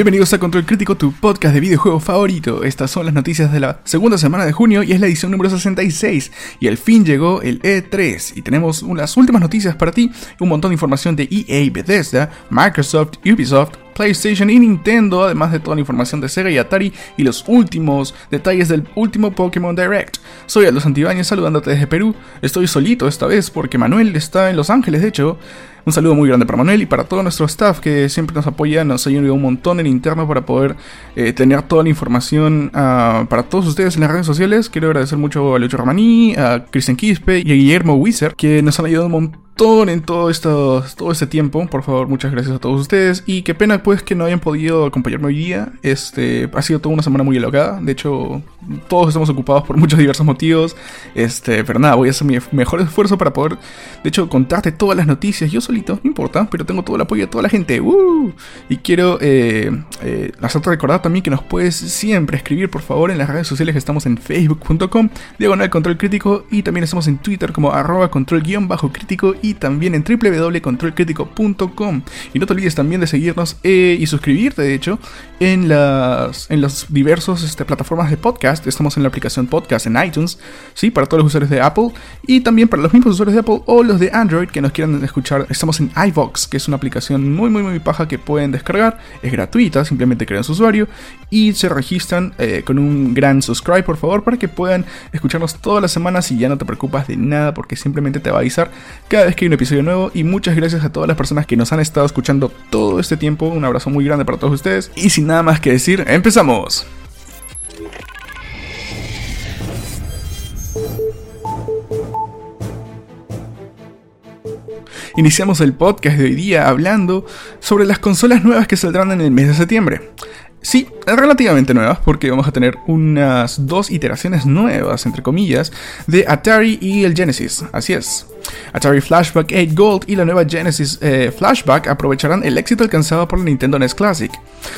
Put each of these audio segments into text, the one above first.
Bienvenidos a Control Crítico, tu podcast de videojuegos favorito. Estas son las noticias de la segunda semana de junio y es la edición número 66. Y al fin llegó el E3 y tenemos las últimas noticias para ti, un montón de información de EA, Bethesda, Microsoft, Ubisoft, PlayStation y Nintendo, además de toda la información de Sega y Atari y los últimos detalles del último Pokémon Direct. Soy Aldo Santibáñez saludándote desde Perú. Estoy solito esta vez porque Manuel está en Los Ángeles, de hecho. Un saludo muy grande para Manuel y para todo nuestro staff que siempre nos apoya, nos ha ayudado un montón en interno para poder eh, tener toda la información uh, para todos ustedes en las redes sociales. Quiero agradecer mucho a Lucho Romani, a Cristian Quispe y a Guillermo Wizard que nos han ayudado un montón en todo, esto, todo este tiempo. Por favor, muchas gracias a todos ustedes. Y qué pena pues que no hayan podido acompañarme hoy día. Este, ha sido toda una semana muy alocada. De hecho, todos estamos ocupados por muchos diversos motivos. Este, pero nada, voy a hacer mi mejor esfuerzo para poder, de hecho, contarte todas las noticias. Yo solito, no importa, pero tengo todo el apoyo de toda la gente. Y quiero eh, eh, hacerte recordar también que nos puedes siempre escribir, por favor, en las redes sociales estamos en facebook.com, diagonal control crítico. Y también estamos en Twitter como arroba control guion bajo crítico. También en www.controlcritico.com. Y no te olvides también de seguirnos eh, y suscribirte, de hecho, en las en los diversos este, plataformas de podcast. Estamos en la aplicación podcast en iTunes, ¿sí? Para todos los usuarios de Apple. Y también para los mismos usuarios de Apple o los de Android que nos quieran escuchar. Estamos en iVox, que es una aplicación muy, muy, muy paja que pueden descargar. Es gratuita, simplemente crean su usuario y se registran eh, con un gran subscribe, por favor, para que puedan escucharnos todas las semanas y ya no te preocupas de nada porque simplemente te va a avisar cada vez que hay un episodio nuevo. Y muchas gracias a todas las personas que nos han estado escuchando todo este tiempo. Un abrazo muy grande para todos ustedes. Y sin nada más que decir, empezamos. Iniciamos el podcast de hoy día hablando sobre las consolas nuevas que saldrán en el mes de septiembre. Sí, relativamente nuevas, porque vamos a tener unas dos iteraciones nuevas, entre comillas, de Atari y el Genesis. Así es. Atari Flashback 8 Gold y la nueva Genesis eh, Flashback aprovecharán el éxito alcanzado por la Nintendo NES Classic.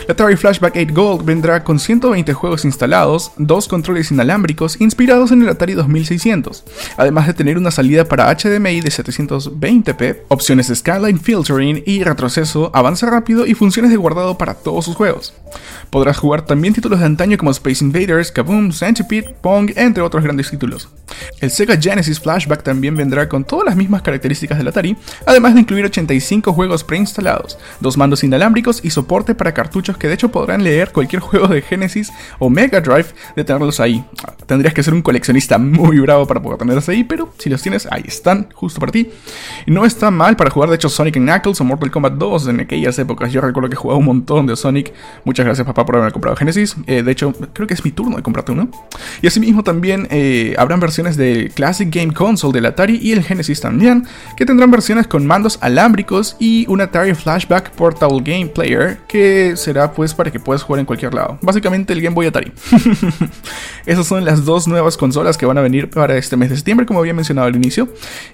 La Atari Flashback 8 Gold vendrá con 120 juegos instalados, dos controles inalámbricos inspirados en el Atari 2600, además de tener una salida para HDMI de 720p, opciones de skyline filtering y retroceso, avance rápido y funciones de guardado para todos sus juegos. Podrás jugar también títulos de antaño como Space Invaders, Kaboom, Centipede, Pong, entre otros grandes títulos. El Sega Genesis Flashback también vendrá con las mismas características del Atari, además de incluir 85 juegos preinstalados, dos mandos inalámbricos y soporte para cartuchos que de hecho podrán leer cualquier juego de Genesis o Mega Drive de tenerlos ahí. Tendrías que ser un coleccionista muy bravo para poder tenerlos ahí, pero si los tienes, ahí están, justo para ti. No está mal para jugar de hecho Sonic Knuckles o Mortal Kombat 2 en aquellas épocas. Yo recuerdo que jugaba un montón de Sonic. Muchas gracias papá por haberme comprado Genesis. Eh, de hecho, creo que es mi turno de comprarte uno. Y asimismo también eh, habrán versiones del Classic Game Console del Atari y el Genesis también, que tendrán versiones con mandos alámbricos y un Atari Flashback Portable Game Player, que será pues para que puedas jugar en cualquier lado. Básicamente el Game Boy Atari. Esas son las dos nuevas consolas que van a venir para este mes de septiembre, como había mencionado al inicio.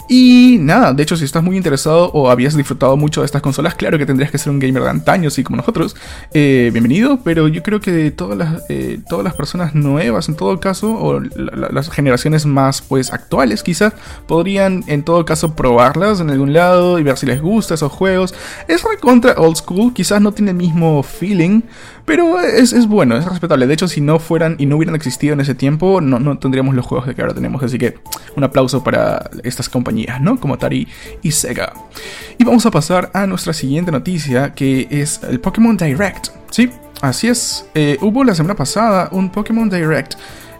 Y nada, de hecho, si estás muy interesado o habías disfrutado mucho de estas consolas, claro que tendrías que ser un gamer de antaño, así como nosotros. Eh, bienvenido, pero yo creo que todas las, eh, todas las personas nuevas, en todo caso, o las generaciones más pues actuales, quizás, podrían en todo caso probarlas en algún lado y ver si les gusta esos juegos. Es contra old school, quizás no tiene el mismo feeling, pero es, es, bueno, es respetable. De hecho, si no fueran y no hubieran existido en ese tiempo, no, no tendríamos los juegos que ahora tenemos. Así que un aplauso para estas compañías, ¿no? Como Atari y Sega. Y vamos a pasar a nuestra siguiente noticia, que es el Pokémon Direct. Sí, así es. Eh, hubo la semana pasada un Pokémon Direct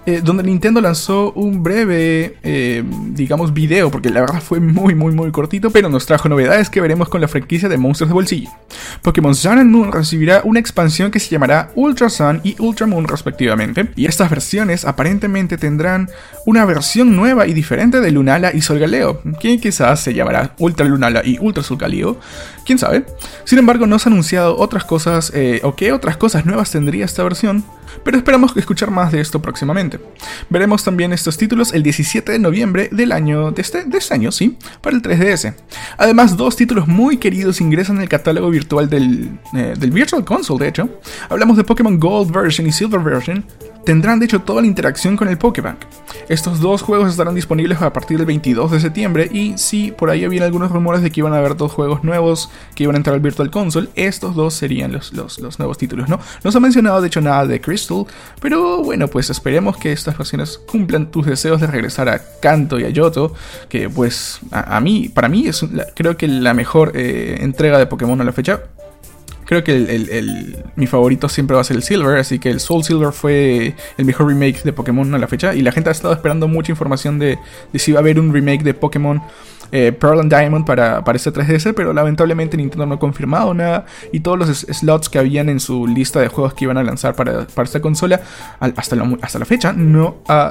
eh, donde Nintendo lanzó un breve, eh, digamos, video, porque la verdad fue muy, muy, muy cortito, pero nos trajo novedades que veremos con la franquicia de monstruos de bolsillo. Pokémon Sun and Moon recibirá una expansión que se llamará Ultra Sun y Ultra Moon respectivamente, y estas versiones aparentemente tendrán una versión nueva y diferente de Lunala y Solgaleo, que quizás se llamará Ultra Lunala y Ultra Solgaleo, quién sabe. Sin embargo, no se ha anunciado otras cosas eh, o qué otras cosas nuevas tendría esta versión, pero esperamos escuchar más de esto próximamente. Veremos también estos títulos el 17 de noviembre del año de este, de este año, sí, para el 3DS. Además, dos títulos muy queridos ingresan al catálogo virtual del, eh, del Virtual Console, de hecho. Hablamos de Pokémon Gold Version y Silver Version, tendrán de hecho toda la interacción con el Pokébank. Estos dos juegos estarán disponibles a partir del 22 de septiembre y si por ahí había algunos rumores de que iban a haber dos juegos nuevos que iban a entrar al Virtual Console, estos dos serían los, los, nuevos títulos, ¿no? No se ha mencionado de hecho nada de Crystal, pero bueno, pues esperemos que estas versiones cumplan tus deseos de regresar a Kanto y a Yoto, que pues a, mí, para mí es creo que la mejor eh, entrega de Pokémon a la fecha creo que el, mi favorito siempre va a ser el Silver, así que el Soul Silver fue el mejor remake de Pokémon a la fecha. Y la gente ha estado esperando mucha información de, si va a haber un remake de Pokémon eh, Pearl and Diamond para, para este 3DS, pero lamentablemente Nintendo no ha confirmado nada. Y todos los slots que habían en su lista de juegos que iban a lanzar para, esta consola hasta la, hasta la fecha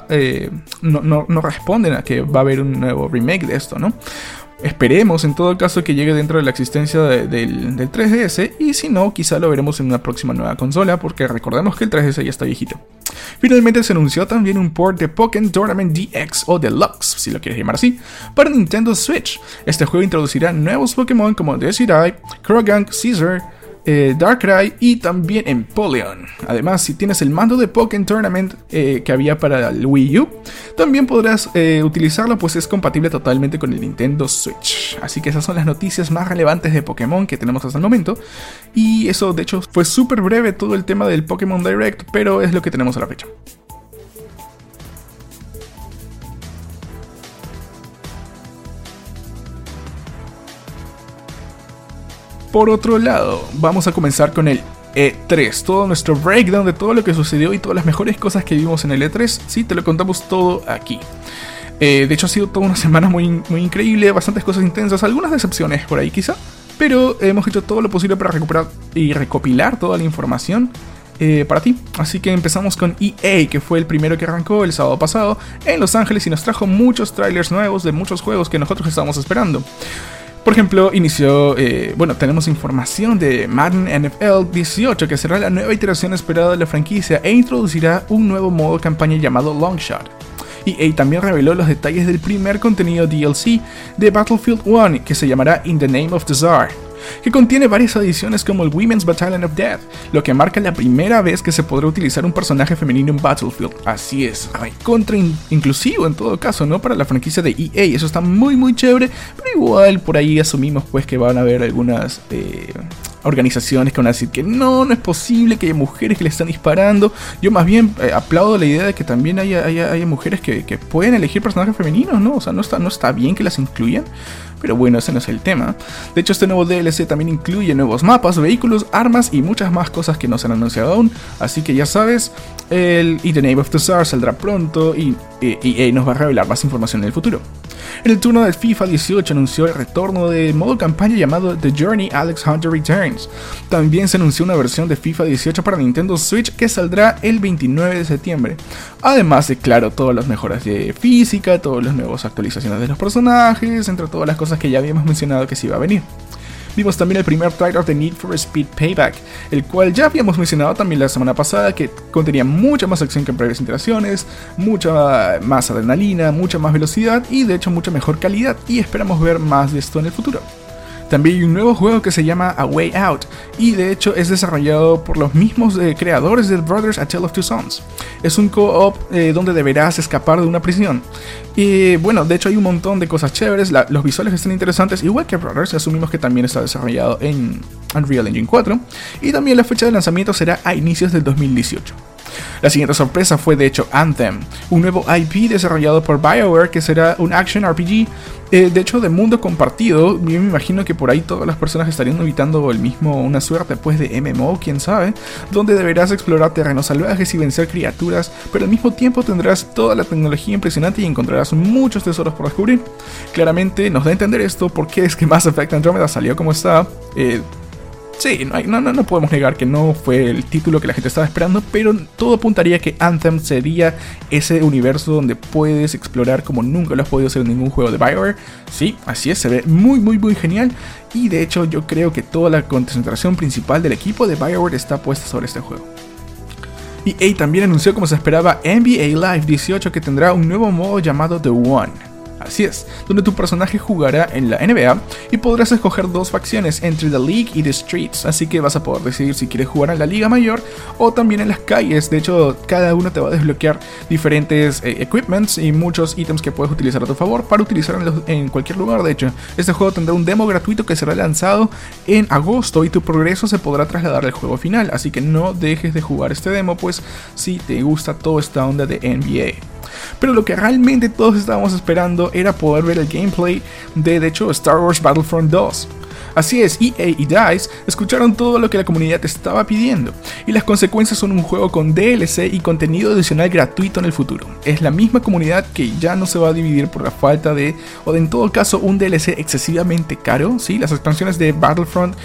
eh, no, no, no responden a que va a haber un nuevo remake de esto, ¿no? Esperemos en todo caso que llegue dentro de la existencia del, 3DS y si no, quizá lo veremos en una próxima nueva consola porque recordemos que el 3DS ya está viejito. Finalmente se anunció también un port de Pokémon Tournament DX o Deluxe, si lo quieres llamar así, para Nintendo Switch. Este juego introducirá nuevos Pokémon como Desiree, Krogank, Caesar, eh, Darkrai y también Empoleon. Además, si tienes el mando de Pokémon Tournament eh, que había para el Wii U, también podrás eh, utilizarlo, pues es compatible totalmente con el Nintendo Switch. Así que esas son las noticias más relevantes de Pokémon que tenemos hasta el momento. Y eso, de hecho, fue súper breve todo el tema del Pokémon Direct, pero es lo que tenemos a la fecha. Por otro lado, vamos a comenzar con el E3, todo nuestro breakdown de todo lo que sucedió y todas las mejores cosas que vimos en el E3, sí, te lo contamos todo aquí. Eh, de hecho ha sido toda una semana muy, muy increíble, bastantes cosas intensas, algunas decepciones por ahí quizá, pero hemos hecho todo lo posible para recuperar y recopilar toda la información eh, para ti. Así que empezamos con EA, que fue el primero que arrancó el sábado pasado en Los Ángeles y nos trajo muchos trailers nuevos de muchos juegos que nosotros estábamos esperando. Por ejemplo, inició, eh, bueno, tenemos información de Madden NFL 18, que será la nueva iteración esperada de la franquicia e introducirá un nuevo modo campaña llamado Longshot. EA también reveló los detalles del primer contenido DLC de Battlefield 1, que se llamará In the Name of the Czar que contiene varias adiciones como el Women's Battalion of Death, lo que marca la primera vez que se podrá utilizar un personaje femenino en Battlefield. Así es, contra inclusivo en todo caso, ¿no? Para la franquicia de EA, eso está muy muy chévere, pero igual por ahí asumimos pues que van a haber algunas... Eh, organizaciones que van a decir que no, no es posible que haya mujeres que le están disparando. Yo más bien eh, aplaudo la idea de que también haya, haya, mujeres que, pueden elegir personajes femeninos, ¿no? O sea, no está, no está bien que las incluyan. Pero bueno, ese no es el tema. De hecho, este nuevo DLC también incluye nuevos mapas, vehículos, armas y muchas más cosas que no se han anunciado aún. Así que ya sabes, el Y The Name of the Star saldrá pronto y EA nos va a revelar más información en el futuro. En el turno de FIFA 18 anunció el retorno de modo campaña llamado The Journey Alex Hunter También se anunció una versión de FIFA 18 para Nintendo Switch que saldrá el 29 de septiembre. Además de, claro, todas las mejoras de física, todas las nuevas actualizaciones de los personajes, entre todas las cosas que ya habíamos mencionado que se iba a venir. Vimos también el primer trailer de Need for Speed Payback, el cual ya habíamos mencionado también la semana pasada, que contenía mucha más acción que en previas interacciones, mucha más adrenalina, mucha más velocidad y de hecho mucha mejor calidad y esperamos ver más de esto en el futuro. También hay un nuevo juego que se llama A Way Out y de hecho es desarrollado por los mismos eh, creadores de Brothers A Tale of Two Sons. Es un co-op eh, donde deberás escapar de una prisión. Y bueno, de hecho hay un montón de cosas chéveres, los visuales están interesantes, igual que Brothers, asumimos que también está desarrollado en Unreal Engine 4 y también la fecha de lanzamiento será a inicios del 2018. La siguiente sorpresa fue de hecho Anthem, un nuevo IP desarrollado por BioWare que será un action RPG, eh, de hecho de mundo compartido. Yo me imagino que por ahí todas las personas estarían evitando el mismo, una suerte pues de MMO, quién sabe, donde deberás explorar terrenos salvajes y vencer criaturas, pero al mismo tiempo tendrás toda la tecnología impresionante y encontrarás muchos tesoros por descubrir. Claramente nos da a entender esto porque es que Mass Effect Andromeda salió como está. Eh, Sí, no, no, no, podemos negar que no fue el título que la gente estaba esperando, pero todo apuntaría que Anthem sería ese universo donde puedes explorar como nunca lo has podido hacer en ningún juego de Bioware. Sí, así es, se ve muy, muy, muy genial. Y de hecho, yo creo que toda la concentración principal del equipo de Bioware está puesta sobre este juego. EA también anunció, como se esperaba, NBA Live 18 que tendrá un nuevo modo llamado The One. Así es, donde tu personaje jugará en la NBA y podrás escoger dos facciones entre The League y The Streets, así que vas a poder decidir si quieres jugar en la Liga Mayor o también en las calles. De hecho, cada uno te va a desbloquear diferentes eh, equipments y muchos ítems que puedes utilizar a tu favor para utilizar en, cualquier lugar. De hecho, este juego tendrá un demo gratuito que será lanzado en agosto y tu progreso se podrá trasladar al juego final, así que no dejes de jugar este demo, pues si te gusta toda esta onda de NBA. Pero lo que realmente todos estábamos esperando era poder ver el gameplay de, de hecho, Star Wars Battlefront 2. Así es, EA y DICE escucharon todo lo que la comunidad estaba pidiendo, y las consecuencias son un juego con DLC y contenido adicional gratuito en el futuro. Es la misma comunidad que ya no se va a dividir por la falta de, o de en todo caso, un DLC excesivamente caro. ¿sí? Las expansiones de Battlefront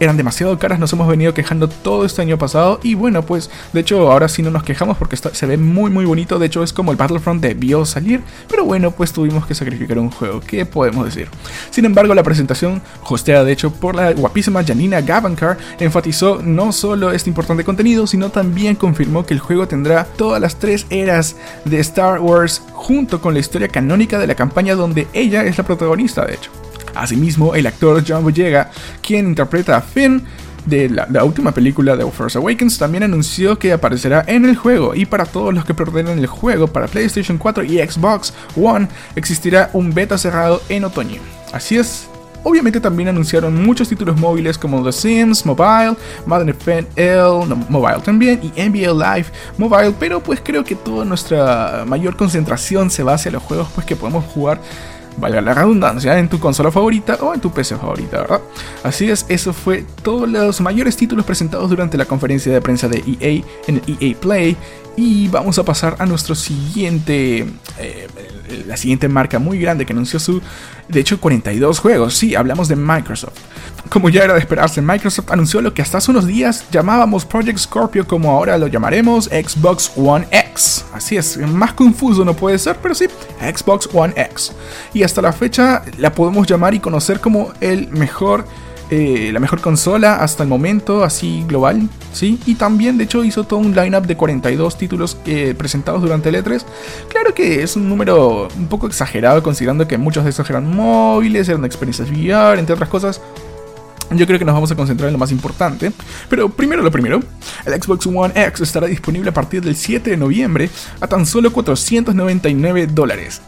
eran demasiado caras, nos hemos venido quejando todo este año pasado, y bueno, pues de hecho ahora sí no nos quejamos porque se ve muy muy bonito, de hecho es como el Battlefront debió salir, pero bueno, pues tuvimos que sacrificar un juego, ¿qué podemos decir? Sin embargo, la presentación hosteada de hecho por la guapísima Janina Gavankar, enfatizó no solo este importante contenido, sino también confirmó que el juego tendrá todas las tres eras de Star Wars junto con la historia canónica de la campaña donde ella es la protagonista, de hecho. Asimismo, el actor John Boyega, quien interpreta a Finn, de la, última película de Force Awakens también anunció que aparecerá en el juego y para todos los que preordenen el juego para PlayStation 4 y Xbox One existirá un beta cerrado en otoño. Así es, Obviamente también anunciaron muchos títulos móviles como The Sims Mobile, Madden NFL Mobile también y NBA Live Mobile, pero pues creo que toda nuestra mayor concentración se va hacia los juegos pues que podemos jugar valga la redundancia, en tu consola favorita o en tu PC favorita, ¿verdad? Así es, eso fue todos los mayores títulos presentados durante la conferencia de prensa de EA en el EA Play. Y vamos a pasar a nuestro siguiente, eh, la siguiente marca muy grande que anunció su, de hecho, 42 juegos. Sí, hablamos de Microsoft. Como ya era de esperarse, Microsoft anunció lo que hasta hace unos días llamábamos Project Scorpio, como ahora lo llamaremos Xbox One X. Así es, más confuso no puede ser, pero sí, Xbox One X. Y hasta la fecha la podemos llamar y conocer como el mejor eh, la mejor consola hasta el momento, así global, ¿sí? Y también, de hecho, hizo todo un lineup de 42 títulos eh, presentados durante el E3. Claro que es un número un poco exagerado, considerando que muchos de esos eran móviles, eran experiencias VR, entre otras cosas. Yo creo que nos vamos a concentrar en lo más importante. Pero primero lo primero, el Xbox One X estará disponible a partir del 7 de noviembre a tan solo 499 dólares.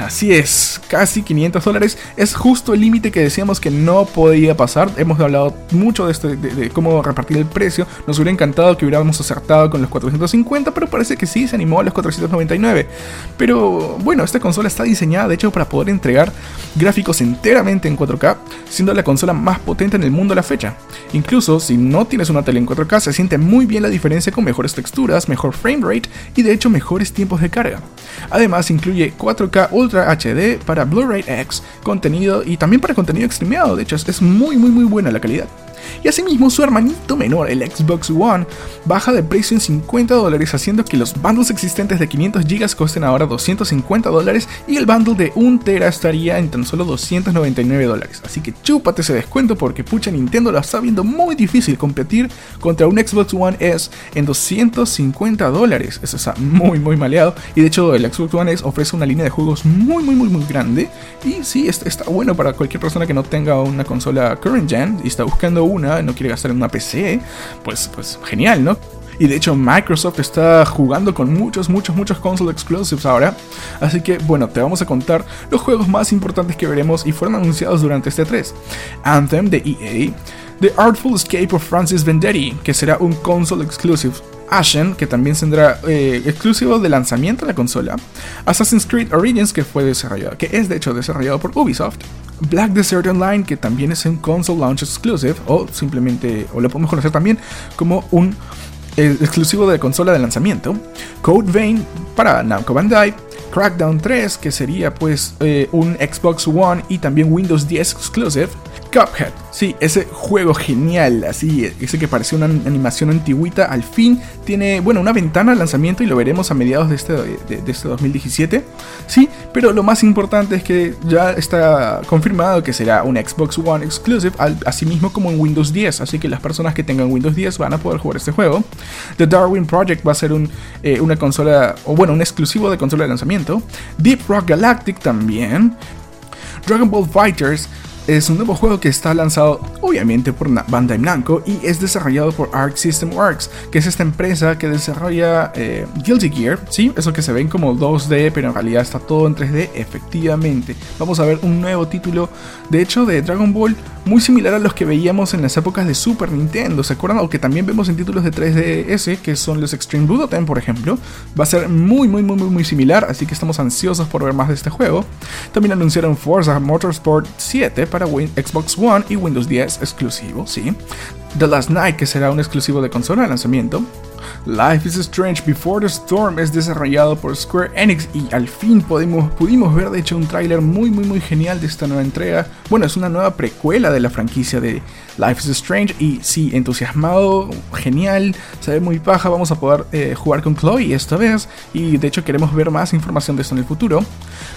Así es, casi 500 dólares. Es justo el límite que decíamos que no podía pasar. Hemos hablado mucho de, este, de, cómo repartir el precio. Nos hubiera encantado que hubiéramos acertado con los 450, pero parece que sí, se animó a los 499. Pero bueno, esta consola está diseñada de hecho para poder entregar gráficos enteramente en 4K, siendo la consola más potente en el mundo a la fecha. Incluso si no tienes una tele en 4K, se siente muy bien la diferencia con mejores texturas, mejor frame rate y de hecho mejores tiempos de carga. Además incluye 4K Ultra HD para Blu-ray X, contenido y también para contenido extremeado, de hecho es muy muy muy buena la calidad. Y asimismo su hermanito menor, el Xbox One, baja de precio en 50 dólares haciendo que los bundles existentes de 500 GB costen ahora 250 dólares y el bundle de 1 Tera estaría en tan solo 299 dólares. Así que chúpate ese descuento porque pucha Nintendo lo está viendo muy difícil competir contra un Xbox One S en 250 dólares. Eso está muy muy maleado y de hecho el Xbox One S ofrece una línea de juegos muy muy muy muy grande y sí, está bueno para cualquier persona que no tenga una consola current gen y está buscando una, no quiere gastar en una PC, pues, pues genial, ¿no? Y de hecho Microsoft está jugando con muchos, muchos, muchos console exclusives ahora. Así que bueno, te vamos a contar los juegos más importantes que veremos y fueron anunciados durante este 3. Anthem de EA, The Artful Escape of Francis Vendetti, que será un console exclusive. Ashen, que también tendrá eh, exclusivo de lanzamiento de la consola. Assassin's Creed Origins, que fue desarrollado, que es de hecho desarrollado por Ubisoft. Black Desert Online, que también es un console launch exclusive, o simplemente, o lo podemos conocer también como un eh, exclusivo de consola de lanzamiento. Code Vein para Namco Bandai. Crackdown 3, que sería pues eh, un Xbox One y también Windows 10 exclusive. Cuphead, sí, ese juego genial, así, ese que parecía una animación antigüita, al fin tiene, bueno, una ventana de lanzamiento y lo veremos a mediados de este, de, este 2017, sí, pero lo más importante es que ya está confirmado que será un Xbox One exclusive, así mismo como en Windows 10, así que las personas que tengan Windows 10 van a poder jugar este juego. The Darwin Project va a ser un, eh, una consola, o bueno, un exclusivo de consola de lanzamiento. Deep Rock Galactic también. Dragon Ball Fighters es un nuevo juego que está lanzado obviamente por Bandai Namco y es desarrollado por Arc System Works, que es esta empresa que desarrolla eh, Guilty Gear, ¿sí? Eso que se ven como 2D, pero en realidad está todo en 3D, efectivamente. Vamos a ver un nuevo título, de hecho, de Dragon Ball, muy similar a los que veíamos en las épocas de Super Nintendo, ¿se acuerdan? O que también vemos en títulos de 3DS, que son los Extreme Budokan, por ejemplo. Va a ser muy, muy, muy, muy, muy similar, así que estamos ansiosos por ver más de este juego. También anunciaron Forza Motorsport 7 para Xbox One y Windows 10 exclusivo, sí. The Last Night, que será un exclusivo de consola de lanzamiento. Life is Strange Before the Storm es desarrollado por Square Enix y al fin pudimos, pudimos ver de hecho un tráiler muy muy muy genial de esta nueva entrega. Bueno, es una nueva precuela de la franquicia de Life is Strange y sí, entusiasmado, genial, se ve muy paja, vamos a poder eh, jugar con Chloe esta vez y de hecho queremos ver más información de esto en el futuro.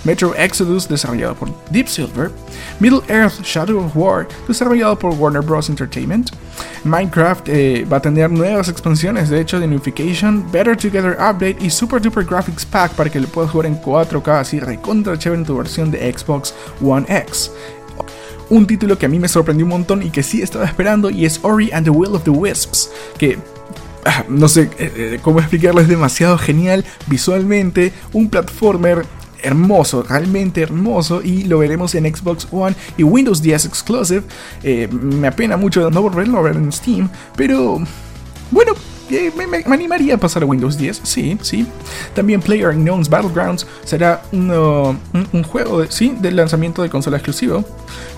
Metro Exodus desarrollado por Deep Silver. Middle Earth Shadow of War desarrollado por Warner Bros. Entertainment. Minecraft eh, va a tener nuevas expansiones, de hecho, de Unification, Better Together Update y Super Duper Graphics Pack para que lo puedas jugar en 4K así recontra chévere en tu versión de Xbox One X. Un título que a mí me sorprendió un montón y que sí estaba esperando y es Ori and the Will of the Wisps, que ah, no sé eh, eh, cómo explicarlo, es demasiado genial visualmente, un platformer hermoso, realmente hermoso y lo veremos en Xbox One y Windows 10 Exclusive. Eh, me apena mucho no volverlo a ver en Steam, pero bueno, me, animaría a pasar a Windows 10, sí, sí. También Player Unknown's Battlegrounds será un, juego de, sí, de lanzamiento de consola exclusivo.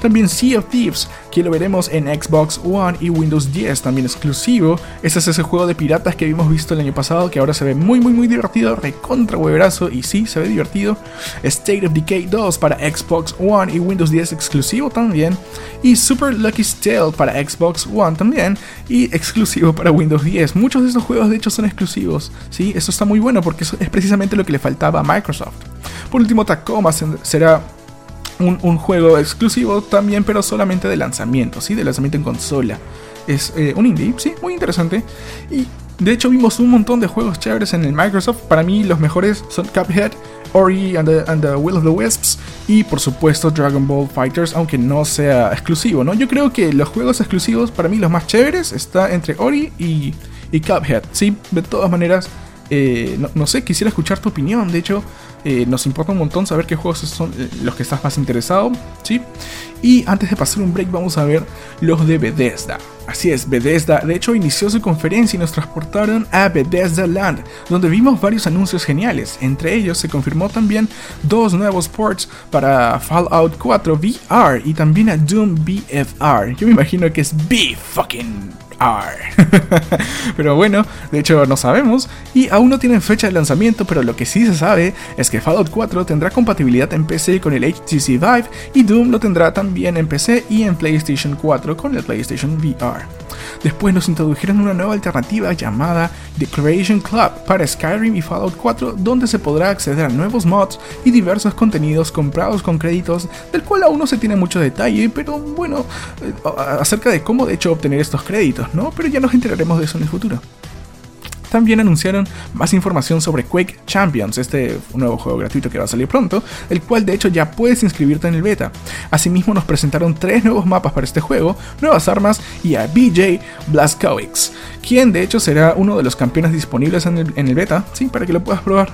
También Sea of Thieves, que lo veremos en Xbox One y Windows 10, también exclusivo. Ese es ese juego de piratas que habíamos visto el año pasado, que ahora se ve muy, muy, muy divertido, recontra hueverazo, y sí, se ve divertido. State of Decay 2 para Xbox One y Windows 10 exclusivo también. Y Super Lucky Tale para Xbox One también, y exclusivo para Windows 10. Muchos de estos juegos de hecho son exclusivos, ¿sí? Eso está muy bueno porque es precisamente lo que le faltaba a Microsoft. Por último, Tacoma será un, juego exclusivo también, pero solamente de lanzamiento, ¿sí? De lanzamiento en consola. Es eh, un indie, sí, muy interesante. Y de hecho vimos un montón de juegos chéveres en el Microsoft. Para mí los mejores son Cuphead, Ori and the, Will of the Wisps y por supuesto Dragon Ball Fighters, aunque no sea exclusivo, ¿no? Yo creo que los juegos exclusivos, para mí los más chéveres, está entre Ori y y Cuphead. Sí, de todas maneras, eh, no, sé, quisiera escuchar tu opinión. De hecho, eh, nos importa un montón saber qué juegos son eh, los que estás más interesado. ¿sí? Y antes de pasar un break, vamos a ver los de Bethesda. Así es, Bethesda de hecho inició su conferencia y nos transportaron a Bethesda Land, donde vimos varios anuncios geniales. Entre ellos se confirmó también dos nuevos ports para Fallout 4 VR y también a Doom BFR. Yo me imagino que es B fucking pero bueno, de hecho no sabemos y aún no tienen fecha de lanzamiento, pero lo que sí se sabe es que Fallout 4 tendrá compatibilidad en PC con el HTC Vive y Doom lo tendrá también en PC y en PlayStation 4 con el PlayStation VR. Después nos introdujeron una nueva alternativa llamada The Creation Club para Skyrim y Fallout 4, donde se podrá acceder a nuevos mods y diversos contenidos comprados con créditos, del cual aún no se tiene mucho detalle, pero bueno, eh, acerca de cómo de hecho obtener estos créditos, ¿no? Pero ya nos enteraremos de eso en el futuro. También anunciaron más información sobre Quake Champions, este nuevo juego gratuito que va a salir pronto, el cual de hecho ya puedes inscribirte en el beta. Asimismo nos presentaron tres nuevos mapas para este juego, nuevas armas y a BJ Blazkowicz, quien de hecho será uno de los campeones disponibles en el, beta, sí, para que lo puedas probar.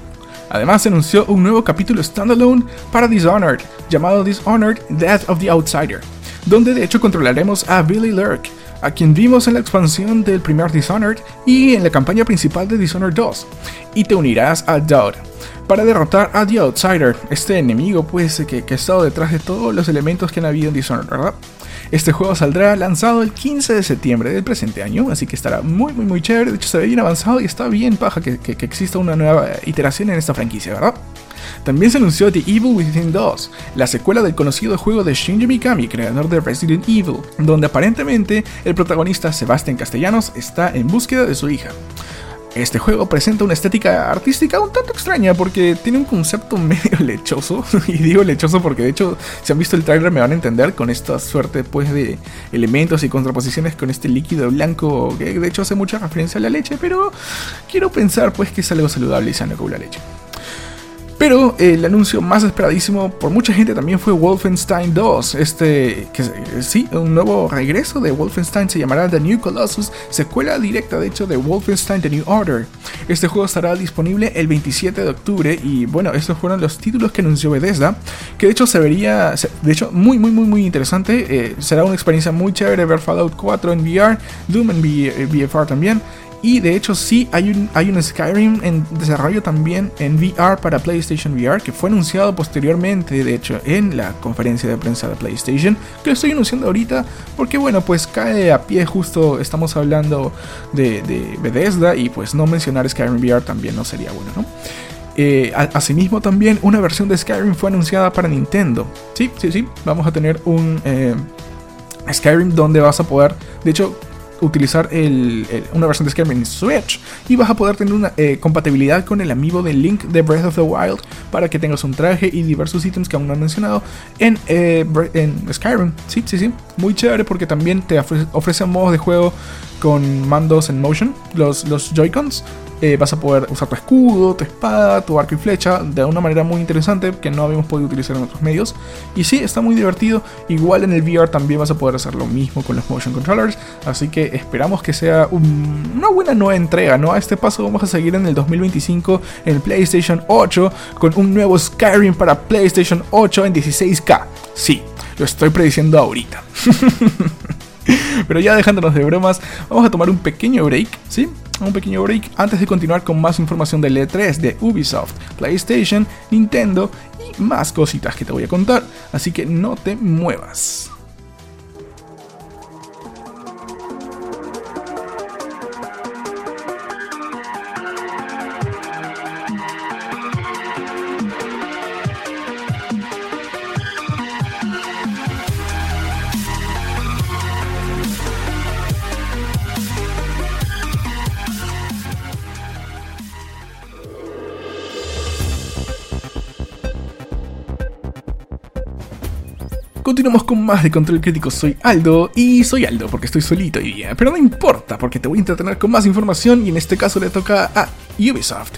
Además se anunció un nuevo capítulo standalone para Dishonored, llamado Dishonored Death of the Outsider, donde de hecho controlaremos a Billy Lurk, a quien vimos en la expansión del primer Dishonored y en la campaña principal de Dishonored 2, y te unirás a Dowd para derrotar a The Outsider, este enemigo pues que, que ha estado detrás de todos los elementos que han habido en Dishonored, ¿verdad? Este juego saldrá lanzado el 15 de septiembre del presente año, así que estará muy muy muy chévere, de hecho se ve bien avanzado y está bien paja que, que exista una nueva iteración en esta franquicia, ¿verdad? También se anunció The Evil Within 2, la secuela del conocido juego de Shinji Mikami, creador de Resident Evil, donde aparentemente el protagonista Sebastián Castellanos está en búsqueda de su hija. Este juego presenta una estética artística un tanto extraña porque tiene un concepto medio lechoso. Y digo lechoso porque de hecho, si han visto el trailer me van a entender con esta suerte pues de elementos y contraposiciones con este líquido blanco que de hecho hace mucha referencia a la leche, pero quiero pensar pues que es algo saludable y sano como la leche. Pero el anuncio más esperadísimo por mucha gente también fue Wolfenstein 2. Este, que sí, un nuevo regreso de Wolfenstein se llamará The New Colossus, secuela directa de hecho de Wolfenstein The New Order. Este juego estará disponible el 27 de octubre y bueno, estos fueron los títulos que anunció Bethesda, que de hecho se vería, de hecho muy muy muy muy interesante. Eh, será una experiencia muy chévere ver Fallout 4 en VR, Doom en VFR también. Y de hecho sí hay un, hay un Skyrim en desarrollo también en VR para PlayStation VR que fue anunciado posteriormente, de hecho, en la conferencia de prensa de PlayStation, que lo estoy anunciando ahorita porque bueno, pues cae a pie justo, estamos hablando de, Bethesda y pues no mencionar Skyrim VR también no sería bueno, ¿no? Eh, asimismo también una versión de Skyrim fue anunciada para Nintendo. Sí, sí, sí, vamos a tener un... Eh, Skyrim donde vas a poder, de hecho utilizar una versión de Skyrim en Switch y vas a poder tener una eh, compatibilidad con el amigo de Link de Breath of the Wild para que tengas un traje y diversos ítems que aún no han mencionado en, eh, en Skyrim. Sí, sí, sí. Muy chévere porque también te ofrece, modos de juego con mandos en motion, los, los Joy-Cons, eh, vas a poder usar tu escudo, tu espada, tu arco y flecha de una manera muy interesante que no habíamos podido utilizar en otros medios. Y sí, está muy divertido. Igual en el VR también vas a poder hacer lo mismo con los motion controllers. Así que esperamos que sea una buena nueva entrega, ¿no? A este paso vamos a seguir en el 2025 en el PlayStation 8 con un nuevo Skyrim para PlayStation 8 en 16K. Sí, lo estoy prediciendo ahorita. Pero ya dejándonos de bromas, vamos a tomar un pequeño break, ¿sí? Un pequeño break antes de continuar con más información del E3 de Ubisoft, PlayStation, Nintendo y más cositas que te voy a contar. Así que no te muevas. Continuamos con más de Control Crítico, soy Aldo y soy Aldo porque estoy solito hoy día, pero no importa porque te voy a entretener con más información y en este caso le toca a Ubisoft.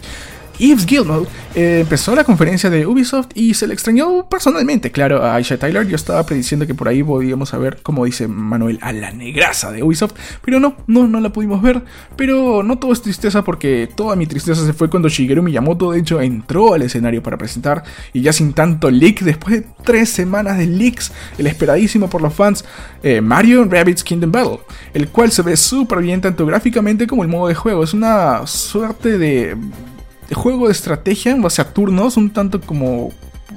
Yves Gilmour eh, empezó la conferencia de Ubisoft y se le extrañó personalmente, claro, a Aisha Tyler. Yo estaba prediciendo que por ahí podíamos ver, como dice Manuel, a la negraza de Ubisoft, pero no, no, no la pudimos ver. Pero no todo es tristeza porque toda mi tristeza se fue cuando Shigeru Miyamoto, de hecho, entró al escenario para presentar y ya sin tanto leak, después de tres semanas de leaks, el esperadísimo por los fans, eh, Mario Rabbids Kingdom Battle, el cual se ve súper bien tanto gráficamente como el modo de juego. Es una suerte de juego de estrategia, o sea, turnos, un tanto como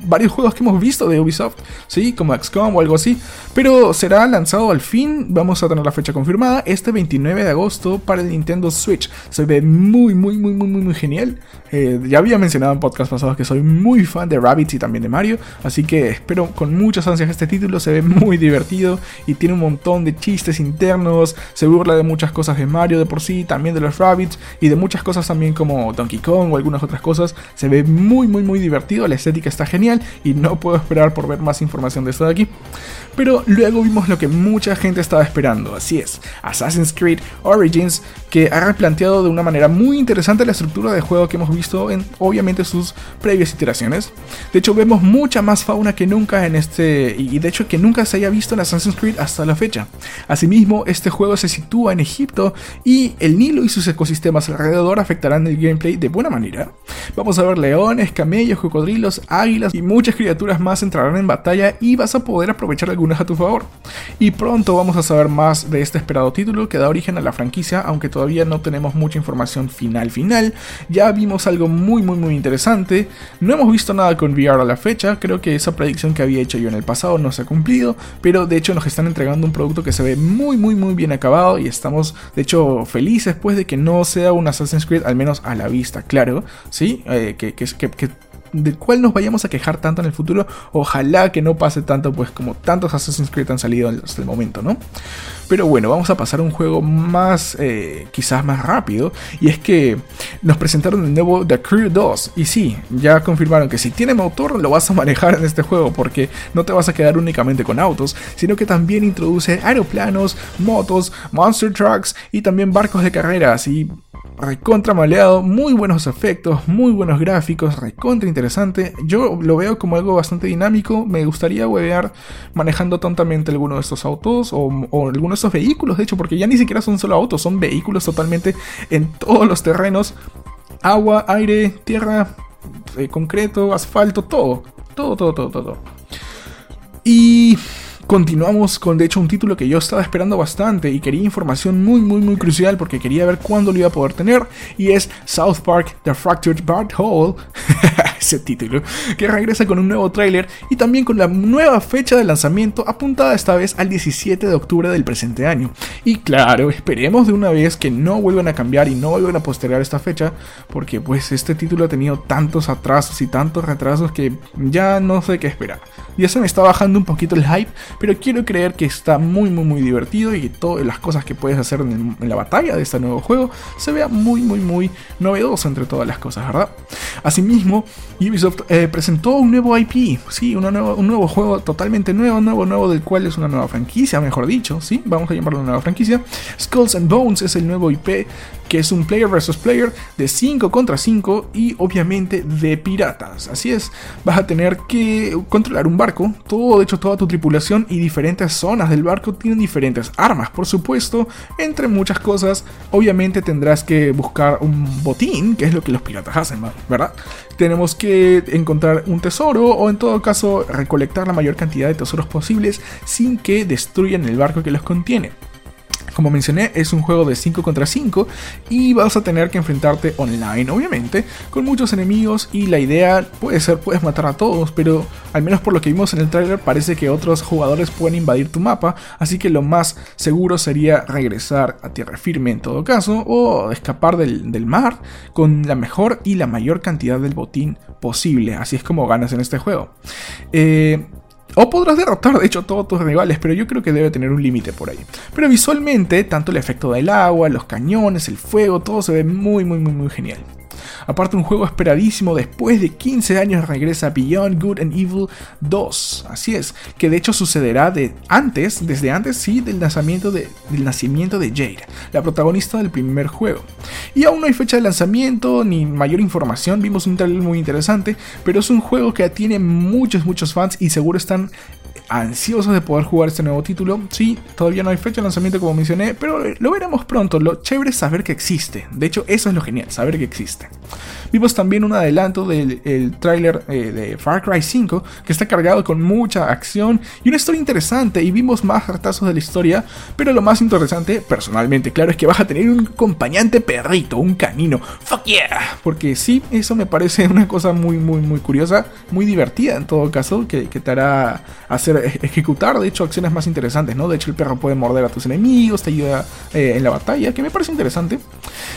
varios juegos que hemos visto de Ubisoft, ¿sí? Como XCOM o algo así. Pero será lanzado al fin, vamos a tener la fecha confirmada, este 29 de agosto para el Nintendo Switch. Se ve muy, muy, muy, muy, muy, muy genial. Eh, ya había mencionado en podcast pasados que soy muy fan de Rabbits y también de Mario, así que espero con muchas ansias este título. Se ve muy divertido y tiene un montón de chistes internos. Se burla de muchas cosas de Mario de por sí, también de los Rabbits y de muchas cosas también como Donkey Kong o algunas otras cosas. Se ve muy, muy, muy divertido. La estética está genial y no puedo esperar por ver más información de esto de aquí. Pero luego vimos lo que mucha gente estaba esperando, así es, Assassin's Creed Origins, que ha replanteado de una manera muy interesante la estructura de juego que hemos visto en obviamente sus previas iteraciones. De hecho, vemos mucha más fauna que nunca en este, y de hecho que nunca se haya visto en Assassin's Creed hasta la fecha. Asimismo, este juego se sitúa en Egipto y el Nilo y sus ecosistemas alrededor afectarán el gameplay de buena manera. Vamos a ver leones, camellos, cocodrilos, águilas, y muchas criaturas más entrarán en batalla y vas a poder aprovechar a tu favor. Y pronto vamos a saber más de este esperado título que da origen a la franquicia, aunque todavía no tenemos mucha información final final. Ya vimos algo muy muy muy interesante, no hemos visto nada con VR a la fecha, creo que esa predicción que había hecho yo en el pasado no se ha cumplido, pero de hecho nos están entregando un producto que se ve muy muy muy bien acabado y estamos de hecho felices pues de que no sea un Assassin's Creed al menos a la vista, claro, ¿sí? Eh, del cual nos vayamos a quejar tanto en el futuro. Ojalá que no pase tanto, pues como tantos Assassin's Creed han salido hasta el momento, ¿no? Pero bueno, vamos a pasar a un juego más, eh, quizás más rápido. Y es que nos presentaron de nuevo The Crew 2. Y sí, ya confirmaron que si tiene motor lo vas a manejar en este juego. Porque no te vas a quedar únicamente con autos, sino que también introduce aeroplanos, motos, monster trucks y también barcos de carreras. Y recontra maleado, muy buenos efectos, muy buenos gráficos, recontra interesante. Yo lo veo como algo bastante dinámico. Me gustaría huevear manejando tontamente alguno de estos autos o, alguno de estos vehículos, de hecho, porque ya ni siquiera son solo autos, son vehículos totalmente en todos los terrenos. Agua, aire, tierra, eh, concreto, asfalto, todo. Todo, todo, todo, todo. Y Continuamos con de hecho un título que yo estaba esperando bastante y quería información muy muy muy crucial porque quería ver cuándo lo iba a poder tener y es South Park The Fractured Bart Hole, ese título, que regresa con un nuevo tráiler y también con la nueva fecha de lanzamiento apuntada esta vez al 17 de octubre del presente año. Y claro, esperemos de una vez que no vuelvan a cambiar y no vuelvan a postergar esta fecha porque pues este título ha tenido tantos atrasos y tantos retrasos que ya no sé qué esperar. Ya se me está bajando un poquito el hype, pero quiero creer que está muy muy muy divertido y que todas las cosas que puedes hacer en, la batalla de este nuevo juego se vea muy muy muy novedoso entre todas las cosas, ¿verdad? Asimismo, Ubisoft eh, presentó un nuevo IP, sí, un nuevo juego totalmente nuevo, nuevo, nuevo, del cual es una nueva franquicia, mejor dicho, sí, vamos a llamarlo una nueva franquicia. Skulls and Bones es el nuevo IP que es un player versus player de 5 contra 5 y obviamente de piratas. Así es, vas a tener que controlar un barco, todo de hecho toda tu tripulación y diferentes zonas del barco tienen diferentes armas, por supuesto, entre muchas cosas. Obviamente tendrás que buscar un botín, que es lo que los piratas hacen, ¿verdad? Tenemos que encontrar un tesoro o en todo caso recolectar la mayor cantidad de tesoros posibles sin que destruyan el barco que los contiene. Como mencioné, es un juego de 5 contra 5 y vas a tener que enfrentarte online, obviamente, con muchos enemigos y la idea puede ser, puedes matar a todos, pero al menos por lo que vimos en el trailer parece que otros jugadores pueden invadir tu mapa, así que lo más seguro sería regresar a tierra firme en todo caso o escapar del, del mar con la mejor y la mayor cantidad del botín posible, así es como ganas en este juego. Eh, o podrás derrotar, de hecho, todos tus rivales, pero yo creo que debe tener un límite por ahí. Pero visualmente, tanto el efecto del agua, los cañones, el fuego, todo se ve muy, muy, muy, muy genial. Aparte un juego esperadísimo después de 15 años regresa Beyond Good and Evil 2. Así es, que de hecho sucederá de antes, desde antes sí, del nacimiento de, del nacimiento de Jade, la protagonista del primer juego. Y aún no hay fecha de lanzamiento ni mayor información, vimos un trailer muy interesante, pero es un juego que tiene muchos, muchos fans y seguro están ansiosos de poder jugar este nuevo título. Sí, todavía no hay fecha de lanzamiento como mencioné, pero lo veremos pronto. Lo chévere es saber que existe. De hecho, eso es lo genial, saber que existe. Vimos también un adelanto del el tráiler eh, de Far Cry 5 que está cargado con mucha acción y una historia interesante y vimos más retazos de la historia, pero lo más interesante, personalmente, claro, es que vas a tener un acompañante perrito, un canino. Fuck yeah, porque sí, eso me parece una cosa muy muy muy curiosa, muy divertida en todo caso, que, te hará hacer ejecutar de hecho acciones más interesantes, ¿no? De hecho el perro puede morder a tus enemigos, te ayuda eh, en la batalla, que me parece interesante.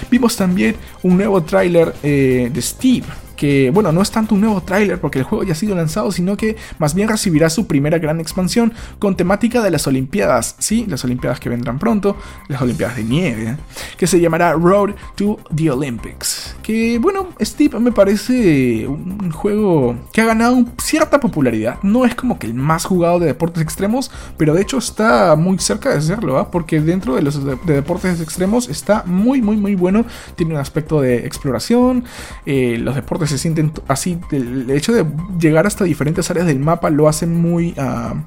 Vimos también un nuevo tráiler eh, de Steve que, bueno, no es tanto un nuevo tráiler porque el juego ya ha sido lanzado, sino que más bien recibirá su primera gran expansión con temática de las Olimpiadas, sí, las Olimpiadas que vendrán pronto, las Olimpiadas de nieve, ¿eh? que se llamará Road to the Olympics. Que, bueno, Steve me parece un juego que ha ganado cierta popularidad, no es como que el más jugado de deportes extremos, pero de hecho está muy cerca de serlo, ¿ah? porque dentro de los de deportes extremos está muy, muy, muy bueno, tiene un aspecto de exploración, eh, los deportes se sienten así. El hecho de llegar hasta diferentes áreas del mapa lo hace muy... Uh,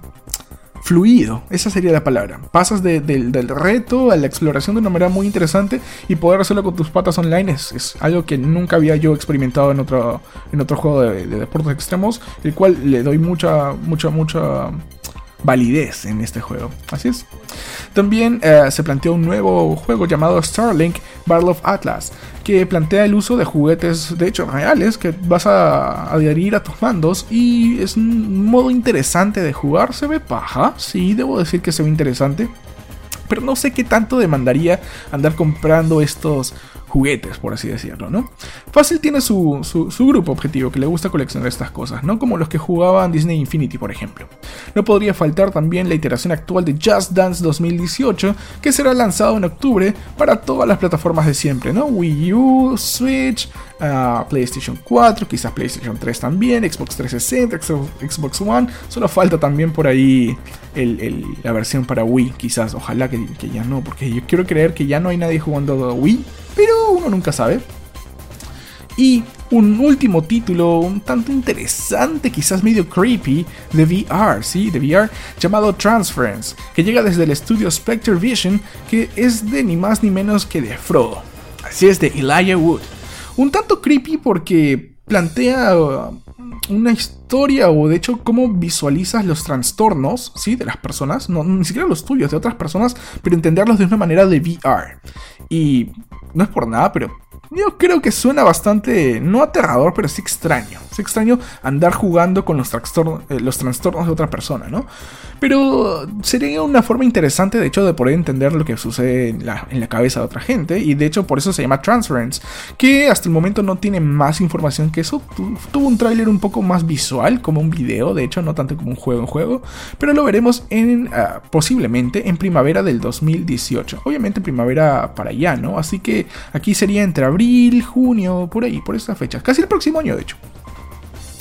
fluido, esa sería la palabra. Pasas del reto a la exploración de una manera muy interesante y poder hacerlo con tus patas online es, algo que nunca había yo experimentado en otro, en otro juego de, de deportes extremos, el cual le doy mucha, mucha, mucha validez en este juego. Así es. También eh, se planteó un nuevo juego llamado Starlink Battle of Atlas, que plantea el uso de juguetes de hecho reales que vas a adherir a tus mandos y es un modo interesante de jugar. Se ve paja, sí, debo decir que se ve interesante. Pero no sé qué tanto demandaría andar comprando estos juguetes, por así decirlo, ¿no? Fácil tiene su, su, grupo objetivo que le gusta coleccionar estas cosas, ¿no? Como los que jugaban Disney Infinity, por ejemplo. No podría faltar también la iteración actual de Just Dance 2018, que será lanzado en octubre para todas las plataformas de siempre, ¿no? Wii U, Switch, ah, PlayStation 4, quizás PlayStation 3 también, Xbox 360, Xbox One. Solo falta también por ahí la versión para Wii, quizás. Ojalá que, que, ya no, porque yo quiero creer que ya no hay nadie jugando Wii pero uno nunca sabe. Y un último título un tanto interesante, quizás medio creepy, de VR, ¿sí? De VR, llamado Transference, que llega desde el estudio Spectre Vision, que es de ni más ni menos que de Frodo. Así es, de Elijah Wood. Un tanto creepy porque plantea uh, una historia o de hecho cómo visualizas los trastornos, ¿sí? De las personas, no, ni siquiera los tuyos, de otras personas, pero entenderlos de una manera de VR. Y no es por nada, pero yo creo que suena bastante, no aterrador, pero sí extraño. Es extraño andar jugando con los, trastornos, eh, los trastornos de otra persona, ¿no? Pero sería una forma interesante, de hecho, de poder entender lo que sucede en la, en la cabeza de otra gente. Y de hecho, por eso se llama Transference, que hasta el momento no tiene más información que eso. tuvo un tráiler un poco más visual, como un video, de hecho, no tanto como un juego en juego. Pero lo veremos en, ah, posiblemente en primavera del 2018. Obviamente primavera para allá, ¿no? Así que aquí sería entre abril, junio, por ahí, por estas fechas. Casi el próximo año, de hecho.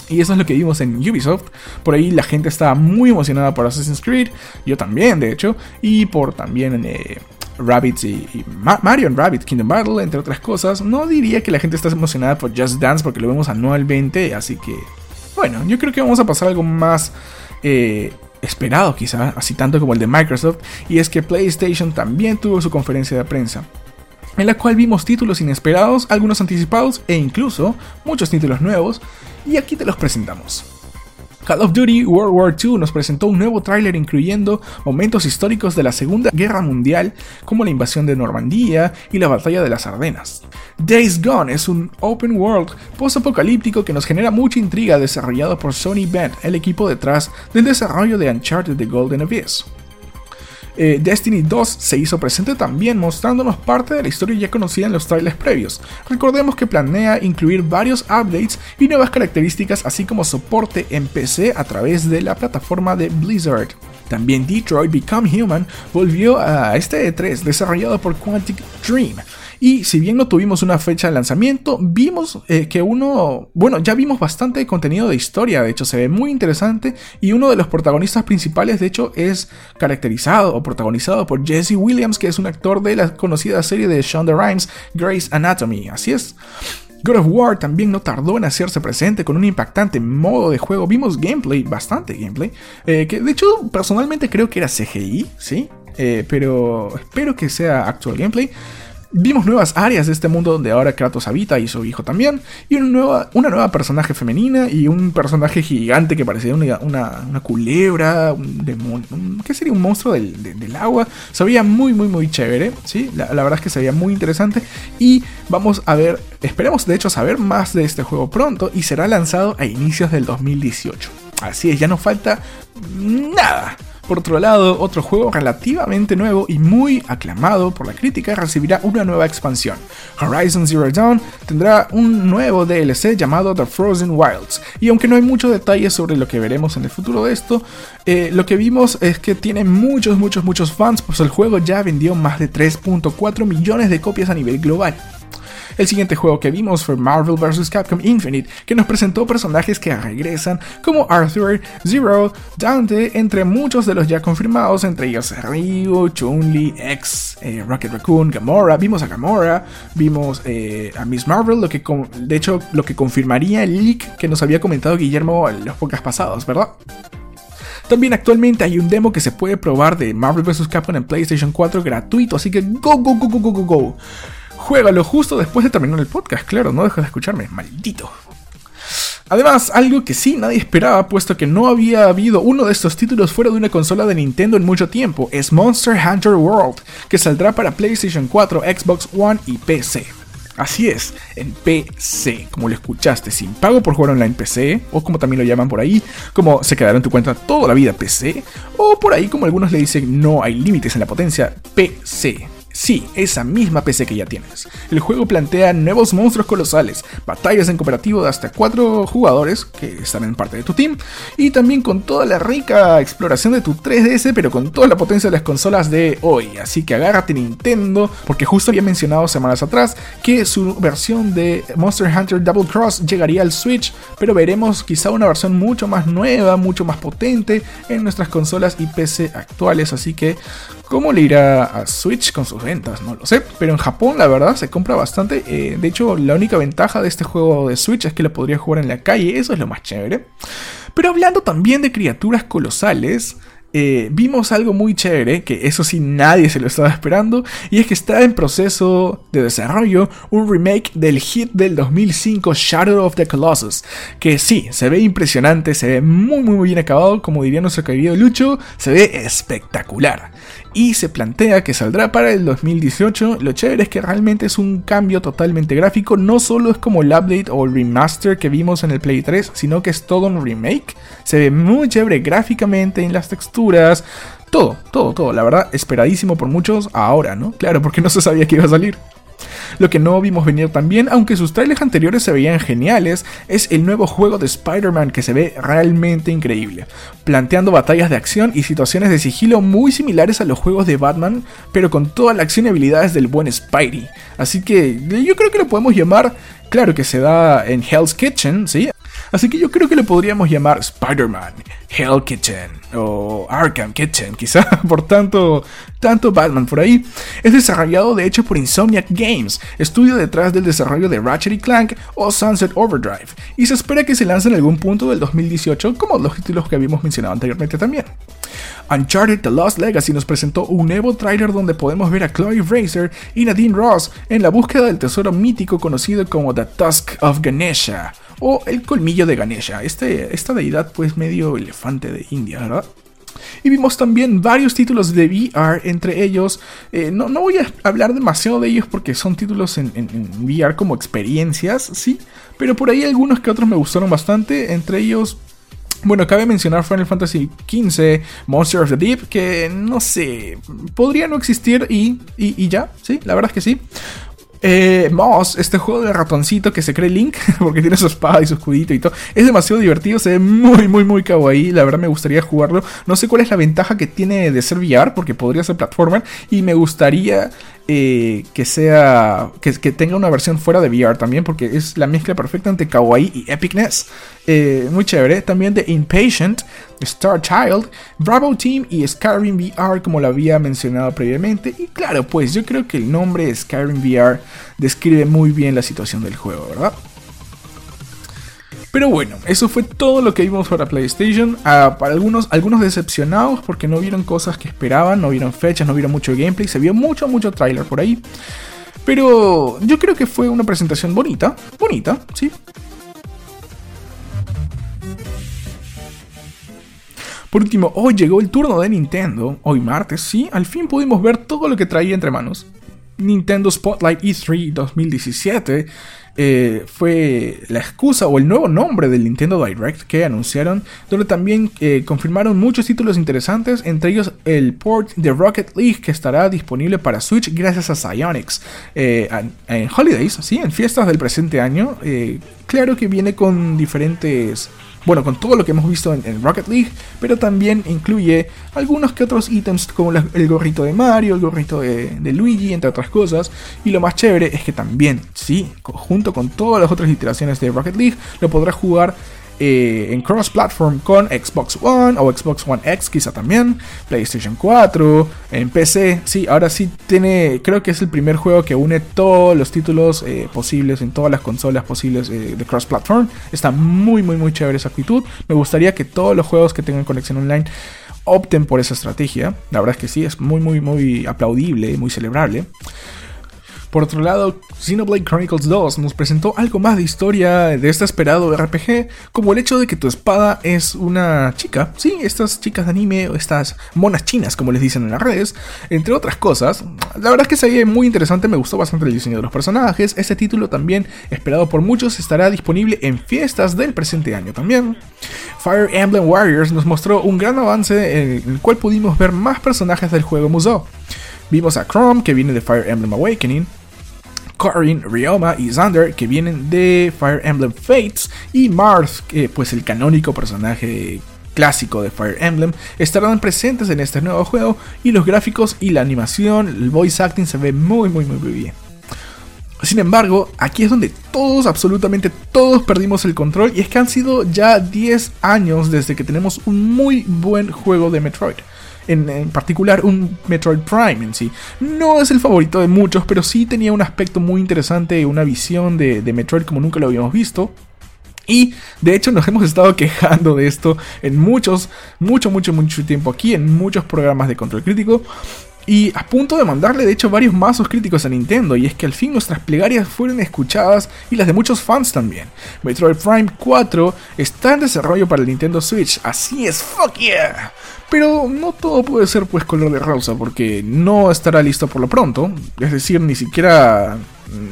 Y eso es lo que vimos en Ubisoft. Por ahí la gente estaba muy emocionada por Assassin's Creed. Yo también, de hecho. Y por también eh, Rabbids y, Mario and Rabbit Kingdom Battle, entre otras cosas. No diría que la gente está emocionada por Just Dance porque lo vemos anualmente. Así que, bueno, yo creo que vamos a pasar algo más eh, esperado quizá, así tanto como el de Microsoft. Y es que PlayStation también tuvo su conferencia de prensa en la cual vimos títulos inesperados, algunos anticipados e incluso muchos títulos nuevos, y aquí te los presentamos. Call of Duty World War II nos presentó un nuevo tráiler incluyendo momentos históricos de la Segunda Guerra Mundial, como la invasión de Normandía y la batalla de las Ardenas. Days Gone es un open world post-apocalíptico que nos genera mucha intriga desarrollado por Sony Band, el equipo detrás del desarrollo de Uncharted The Golden Abyss. Eh, Destiny 2 se hizo presente también mostrándonos parte de la historia ya conocida en los trailers previos. Recordemos que planea incluir varios updates y nuevas características así como soporte en PC a través de la plataforma de Blizzard. También Detroit Become Human volvió a este E3 desarrollado por Quantic Dream y si bien no tuvimos una fecha de lanzamiento, vimos eh, que uno, bueno, ya vimos bastante contenido de historia, de hecho se ve muy interesante y uno de los protagonistas principales de hecho es caracterizado o protagonizado por Jesse Williams, que es un actor de la conocida serie de Shonda Rhimes, Grey's Anatomy, así es. God of War también no tardó en hacerse presente con un impactante modo de juego. Vimos gameplay, bastante gameplay, eh, que de hecho personalmente creo que era CGI, ¿sí? Eh, pero espero que sea actual gameplay. Vimos nuevas áreas de este mundo donde ahora Kratos habita y su hijo también, y una nueva, una nueva personaje femenina y un personaje gigante que parecía una, una, culebra, un demonio, ¿qué sería? Un monstruo del, agua. Se veía muy, muy, muy chévere, ¿sí? La, verdad es que se veía muy interesante y vamos a ver, esperemos de hecho saber más de este juego pronto y será lanzado a inicios del 2018. Así es, ya no falta nada. Por otro lado, otro juego relativamente nuevo y muy aclamado por la crítica recibirá una nueva expansión. Horizon Zero Dawn tendrá un nuevo DLC llamado The Frozen Wilds, y aunque no hay muchos detalles sobre lo que veremos en el futuro de esto, eh, lo que vimos es que tiene muchos, muchos, muchos fans, pues el juego ya vendió más de 3.4 millones de copias a nivel global. El siguiente juego que vimos fue Marvel vs. Capcom Infinite, que nos presentó personajes que regresan como Arthur, Zero, Dante, entre muchos de los ya confirmados, entre ellos Ryu, Chun-Li, X, eh, Rocket Raccoon, Gamora. Vimos a Gamora, vimos eh, a Miss Marvel, lo que de hecho lo que confirmaría el leak que nos había comentado Guillermo en los podcasts pasados, ¿verdad? También actualmente hay un demo que se puede probar de Marvel vs. Capcom en PlayStation 4 gratuito, así que go, go, go, go, go, go, go. Juégalo justo después de terminar el podcast, claro, no dejes de escucharme, maldito. Además, algo que sí nadie esperaba, puesto que no había habido uno de estos títulos fuera de una consola de Nintendo en mucho tiempo, es Monster Hunter World, que saldrá para PlayStation 4, Xbox One y PC. Así es, en PC, como lo escuchaste, sin pago por jugar online PC, o como también lo llaman por ahí, como se quedará en tu cuenta toda la vida PC, o por ahí como algunos le dicen no hay límites en la potencia PC. Sí, esa misma PC que ya tienes. El juego plantea nuevos monstruos colosales, batallas en cooperativo de hasta 4 jugadores que están en parte de tu team, y también con toda la rica exploración de tu 3DS, pero con toda la potencia de las consolas de hoy. Así que agárrate Nintendo, porque justo había mencionado semanas atrás que su versión de Monster Hunter Double Cross llegaría al Switch, pero veremos quizá una versión mucho más nueva, mucho más potente en nuestras consolas y PC actuales. Así que, ¿cómo le irá a Switch con sus ventas, no lo sé. Pero en Japón, la verdad, se compra bastante. Eh, de hecho, la única ventaja de este juego de Switch es que lo podría jugar en la calle. Eso es lo más chévere. Pero hablando también de criaturas colosales. Eh, vimos algo muy chévere, que eso sí nadie se lo estaba esperando, y es que está en proceso de desarrollo un remake del hit del 2005 Shadow of the Colossus, que sí, se ve impresionante, se ve muy muy bien acabado, como diría nuestro querido Lucho, se ve espectacular y se plantea que saldrá para el 2018. Lo chévere es que realmente es un cambio totalmente gráfico, no solo es como el update o el remaster que vimos en el Play 3, sino que es todo un remake. Se ve muy chévere gráficamente en las texturas, todo, todo, todo, la verdad, esperadísimo por muchos ahora, ¿no? Claro, porque no se sabía que iba a salir. Lo que no vimos venir también, aunque sus trailers anteriores se veían geniales, es el nuevo juego de Spider-Man que se ve realmente increíble, planteando batallas de acción y situaciones de sigilo muy similares a los juegos de Batman, pero con toda la acción y habilidades del buen Spidey. Así que yo creo que lo podemos llamar, claro que se da en Hell's Kitchen, ¿sí? Así que yo creo que lo podríamos llamar Spider-Man, Hell Kitchen o Arkham Kitchen, quizá por tanto, tanto Batman por ahí. Es desarrollado de hecho por Insomniac Games, estudio detrás del desarrollo de Ratchet y Clank o Sunset Overdrive, y se espera que se lance en algún punto del 2018 como los títulos que habíamos mencionado anteriormente también. Uncharted The Lost Legacy nos presentó un nuevo tráiler donde podemos ver a Chloe Fraser y Nadine Ross en la búsqueda del tesoro mítico conocido como The Tusk of Ganesha o el colmillo de Ganesha, este, esta deidad pues medio elefante de India, ¿verdad? Y vimos también varios títulos de VR, entre ellos, eh, no, no, voy a hablar demasiado de ellos porque son títulos en, VR como experiencias, sí, pero por ahí algunos que otros me gustaron bastante, entre ellos bueno, cabe mencionar Final Fantasy XV, Monster of the Deep, que no sé, podría no existir y, y, ya, sí, la verdad es que sí. Eh, Moss, este juego de ratoncito que se cree Link, porque tiene su espada y su escudito y todo, es demasiado divertido, se ve muy, muy, muy kawaii. La verdad me gustaría jugarlo. No sé cuál es la ventaja que tiene de ser VR, porque podría ser platformer, y me gustaría eh, que sea que, tenga una versión fuera de VR también porque es la mezcla perfecta entre kawaii y epicness. Eh, muy chévere. También de Impatient Star Child Bravo Team y Skyrim VR como lo había mencionado previamente. Y claro pues yo creo que el nombre Skyrim VR describe muy bien la situación del juego verdad pero bueno, eso fue todo lo que vimos para PlayStation. Ah, para algunos, algunos decepcionados porque no vieron cosas que esperaban, no vieron fechas, no vieron mucho gameplay, se vio mucho, mucho trailer por ahí. Pero yo creo que fue una presentación bonita, bonita, sí. Por último, hoy llegó el turno de Nintendo, hoy martes, sí, al fin pudimos ver todo lo que traía entre manos. Nintendo Spotlight E3 2017 eh, fue la excusa o el nuevo nombre del Nintendo Direct que anunciaron, donde también eh, confirmaron muchos títulos interesantes, entre ellos el port de Rocket League que estará disponible para Switch gracias a Psyonix. Eh, en, Holidays, ¿sí? en fiestas del presente año, claro que viene con diferentes bueno, con todo lo que hemos visto en, Rocket League, pero también incluye algunos que otros ítems como el gorrito de Mario, el gorrito de, Luigi, entre otras cosas. Y lo más chévere es que también, sí, junto con todas las otras iteraciones de Rocket League, lo podrás jugar eh, en cross-platform con Xbox One o Xbox One X quizá también, PlayStation 4, en PC. Sí, ahora sí tiene, creo que es el primer juego que une todos los títulos eh, posibles en todas las consolas posibles eh, de cross-platform. Está muy, muy, muy chévere esa actitud. Me gustaría que todos los juegos que tengan conexión online opten por esa estrategia. La verdad es que sí, es muy, muy, muy aplaudible, muy celebrable. Por otro lado, Xenoblade Chronicles 2 nos presentó algo más de historia de este esperado RPG, como el hecho de que tu espada es una chica, sí, estas chicas de anime o estas monas chinas, como les dicen en las redes, entre otras cosas. La verdad es que se ve muy interesante, me gustó bastante el diseño de los personajes. Este título también, esperado por muchos, estará disponible en fiestas del presente año también. Fire Emblem Warriors nos mostró un gran avance en el cual pudimos ver más personajes del juego Musou. Vimos a Chrome, que viene de Fire Emblem Awakening, Corin, Ryoma y Xander, que vienen de Fire Emblem Fates, y Marth, que pues el canónico personaje clásico de Fire Emblem, estarán presentes en este nuevo juego y los gráficos y la animación, el voice acting se ve muy muy muy bien. Sin embargo, aquí es donde todos, absolutamente todos perdimos el control y es que han sido ya 10 años desde que tenemos un muy buen juego de Metroid en, particular un Metroid Prime en sí. No es el favorito de muchos, pero sí tenía un aspecto muy interesante, una visión de, Metroid como nunca lo habíamos visto. Y de hecho nos hemos estado quejando de esto en muchos, mucho, mucho, mucho tiempo aquí, en muchos programas de control crítico. Y a punto de mandarle de hecho varios mazos críticos a Nintendo, y es que al fin nuestras plegarias fueron escuchadas y las de muchos fans también. Metroid Prime 4 está en desarrollo para el Nintendo Switch, así es, fuck yeah. Pero no todo puede ser pues color de rosa, porque no estará listo por lo pronto, es decir, ni siquiera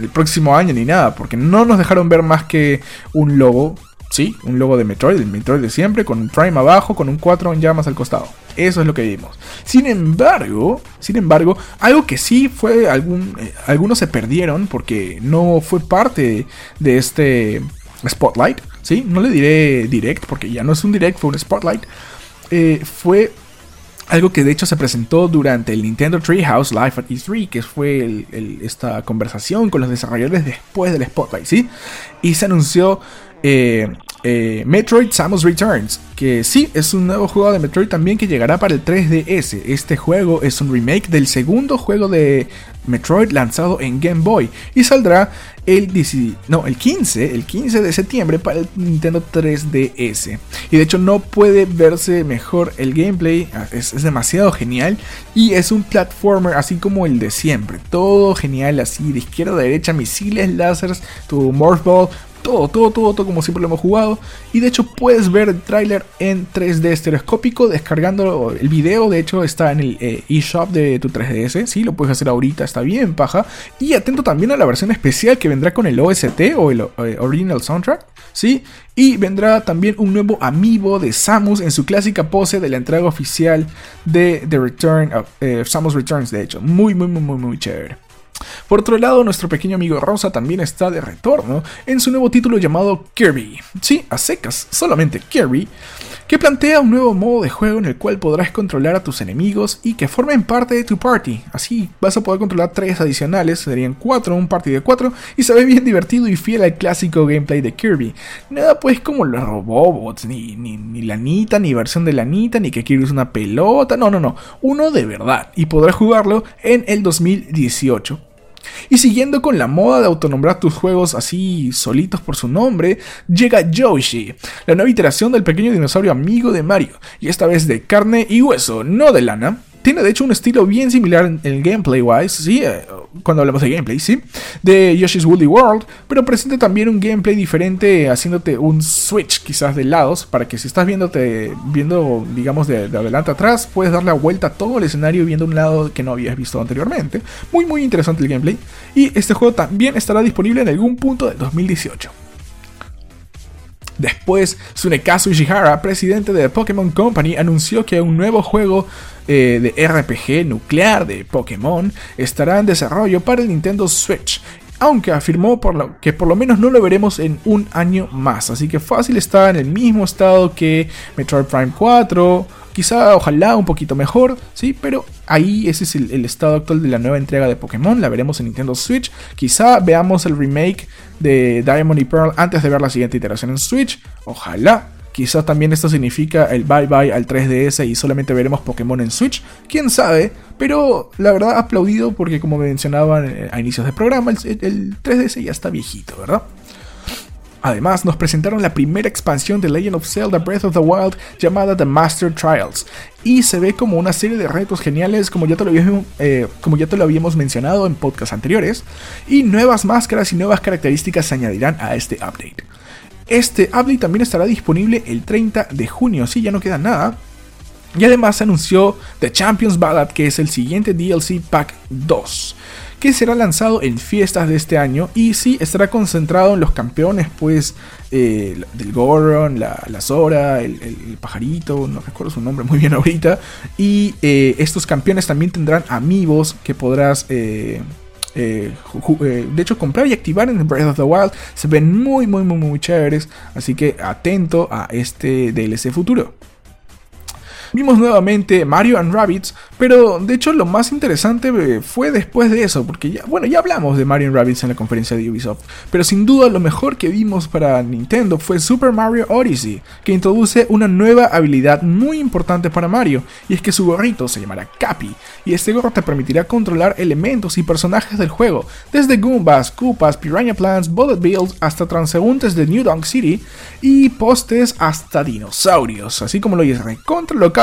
el próximo año ni nada, porque no nos dejaron ver más que un logo, sí, un logo de Metroid, el Metroid de siempre, con un Prime abajo, con un 4 en llamas al costado. Eso es lo que vimos. Sin embargo, sin embargo, algo que sí fue algún, eh, algunos se perdieron porque no fue parte de este spotlight, sí, no le diré direct porque ya no es un direct, fue un spotlight eh, fue algo que de hecho se presentó durante el Nintendo Treehouse Live at E3, que fue esta conversación con los desarrolladores después del Spotlight, ¿sí? Y se anunció eh, eh, Metroid Samus Returns, que sí, es un nuevo juego de Metroid también que llegará para el 3DS. Este juego es un remake del segundo juego de Metroid lanzado en Game Boy y saldrá el, no, el 15, el 15 de septiembre para el Nintendo 3DS. Y de hecho no puede verse mejor el gameplay, ah, es, es demasiado genial y es un platformer así como el de siempre. Todo genial así, de izquierda a derecha, misiles, láseres, tu Morph Ball, todo, todo, todo, todo como siempre lo hemos jugado. Y de hecho puedes ver el tráiler en 3D estereoscópico descargando el video. De hecho está en el eh, eShop de tu 3DS. Sí, lo puedes hacer ahorita, está bien, paja. Y atento también a la versión especial que vendrá con el OST o el eh, Original Soundtrack. Sí, y vendrá también un nuevo amiibo de Samus en su clásica pose de la entrega oficial de The Return of eh, Samus Returns. De hecho, muy, muy, muy, muy, muy chévere. Por otro lado, nuestro pequeño amigo Rosa también está de retorno en su nuevo título llamado Kirby. Sí, a secas, solamente Kirby, que plantea un nuevo modo de juego en el cual podrás controlar a tus enemigos y que formen parte de tu party. Así vas a poder controlar tres adicionales, serían cuatro, un party de cuatro, y se ve bien divertido y fiel al clásico gameplay de Kirby. Nada pues como los robots, ni, ni, ni la ni versión de la Nita, ni que Kirby es una pelota, no, no, no, uno de verdad, y podrás jugarlo en el 2018. Y siguiendo con la moda de autonombrar tus juegos así solitos por su nombre, llega Yoshi, la nueva iteración del pequeño dinosaurio amigo de Mario, y esta vez de carne y hueso, no de lana, tiene de hecho un estilo bien similar en gameplay wise, ¿sí? Eh, cuando hablamos de gameplay, ¿sí? De Yoshi's Woolly World, pero presenta también un gameplay diferente haciéndote un switch quizás de lados para que si estás viéndote, viendo digamos de, adelante atrás, puedes dar la vuelta a todo el escenario viendo un lado que no habías visto anteriormente. Muy muy interesante el gameplay y este juego también estará disponible en algún punto del 2018. Después, Tsunekazu Ishihara, presidente de Pokémon Company, anunció que un nuevo juego eh, de RPG nuclear de Pokémon estará en desarrollo para el Nintendo Switch aunque afirmó que por lo menos no lo veremos en un año más. Así que fácil está en el mismo estado que Metroid Prime 4 Quizá, ojalá, un poquito mejor, ¿sí? Pero ahí ese es el, estado actual de la nueva entrega de Pokémon. La veremos en Nintendo Switch. Quizá veamos el remake de Diamond y Pearl antes de ver la siguiente iteración en Switch. Ojalá. Quizá también esto significa el bye bye al 3DS y solamente veremos Pokémon en Switch. Quién sabe. Pero la verdad aplaudido porque como mencionaban eh, a inicios del programa, el 3DS ya está viejito, ¿verdad? Además, nos presentaron la primera expansión de Legend of Zelda Breath of the Wild llamada The Master Trials. Y se ve como una serie de retos geniales como ya te lo eh, como ya te lo habíamos mencionado en podcasts anteriores. Y nuevas máscaras y nuevas características se añadirán a este update. Este update también estará disponible el 30 de junio, si ya no queda nada. Y además anunció The Champions Ballad, que es el siguiente DLC Pack 2 que será lanzado en fiestas de este año y sí estará concentrado en los campeones pues eh, del Goron, la, la Zora, el, pajarito, no recuerdo su nombre muy bien ahorita y eh, estos campeones también tendrán amigos que podrás eh, de hecho comprar y activar en Breath of the Wild se ven muy muy muy muy chéveres así que atento a este DLC futuro Vimos nuevamente Mario and Rabbids, pero de hecho lo más interesante eh, fue después de eso, porque ya, bueno, ya hablamos de Mario and Rabbids en la conferencia de Ubisoft, pero sin duda lo mejor que vimos para Nintendo fue Super Mario Odyssey, que introduce una nueva habilidad muy importante para Mario, y es que su gorrito se llamará Cappy, y este gorro te permitirá controlar elementos y personajes del juego, desde Goombas, Koopas, Piranha Plants, Bullet Bills hasta transeúntes de New Donk City, y postes hasta dinosaurios, así como lo dice contra lo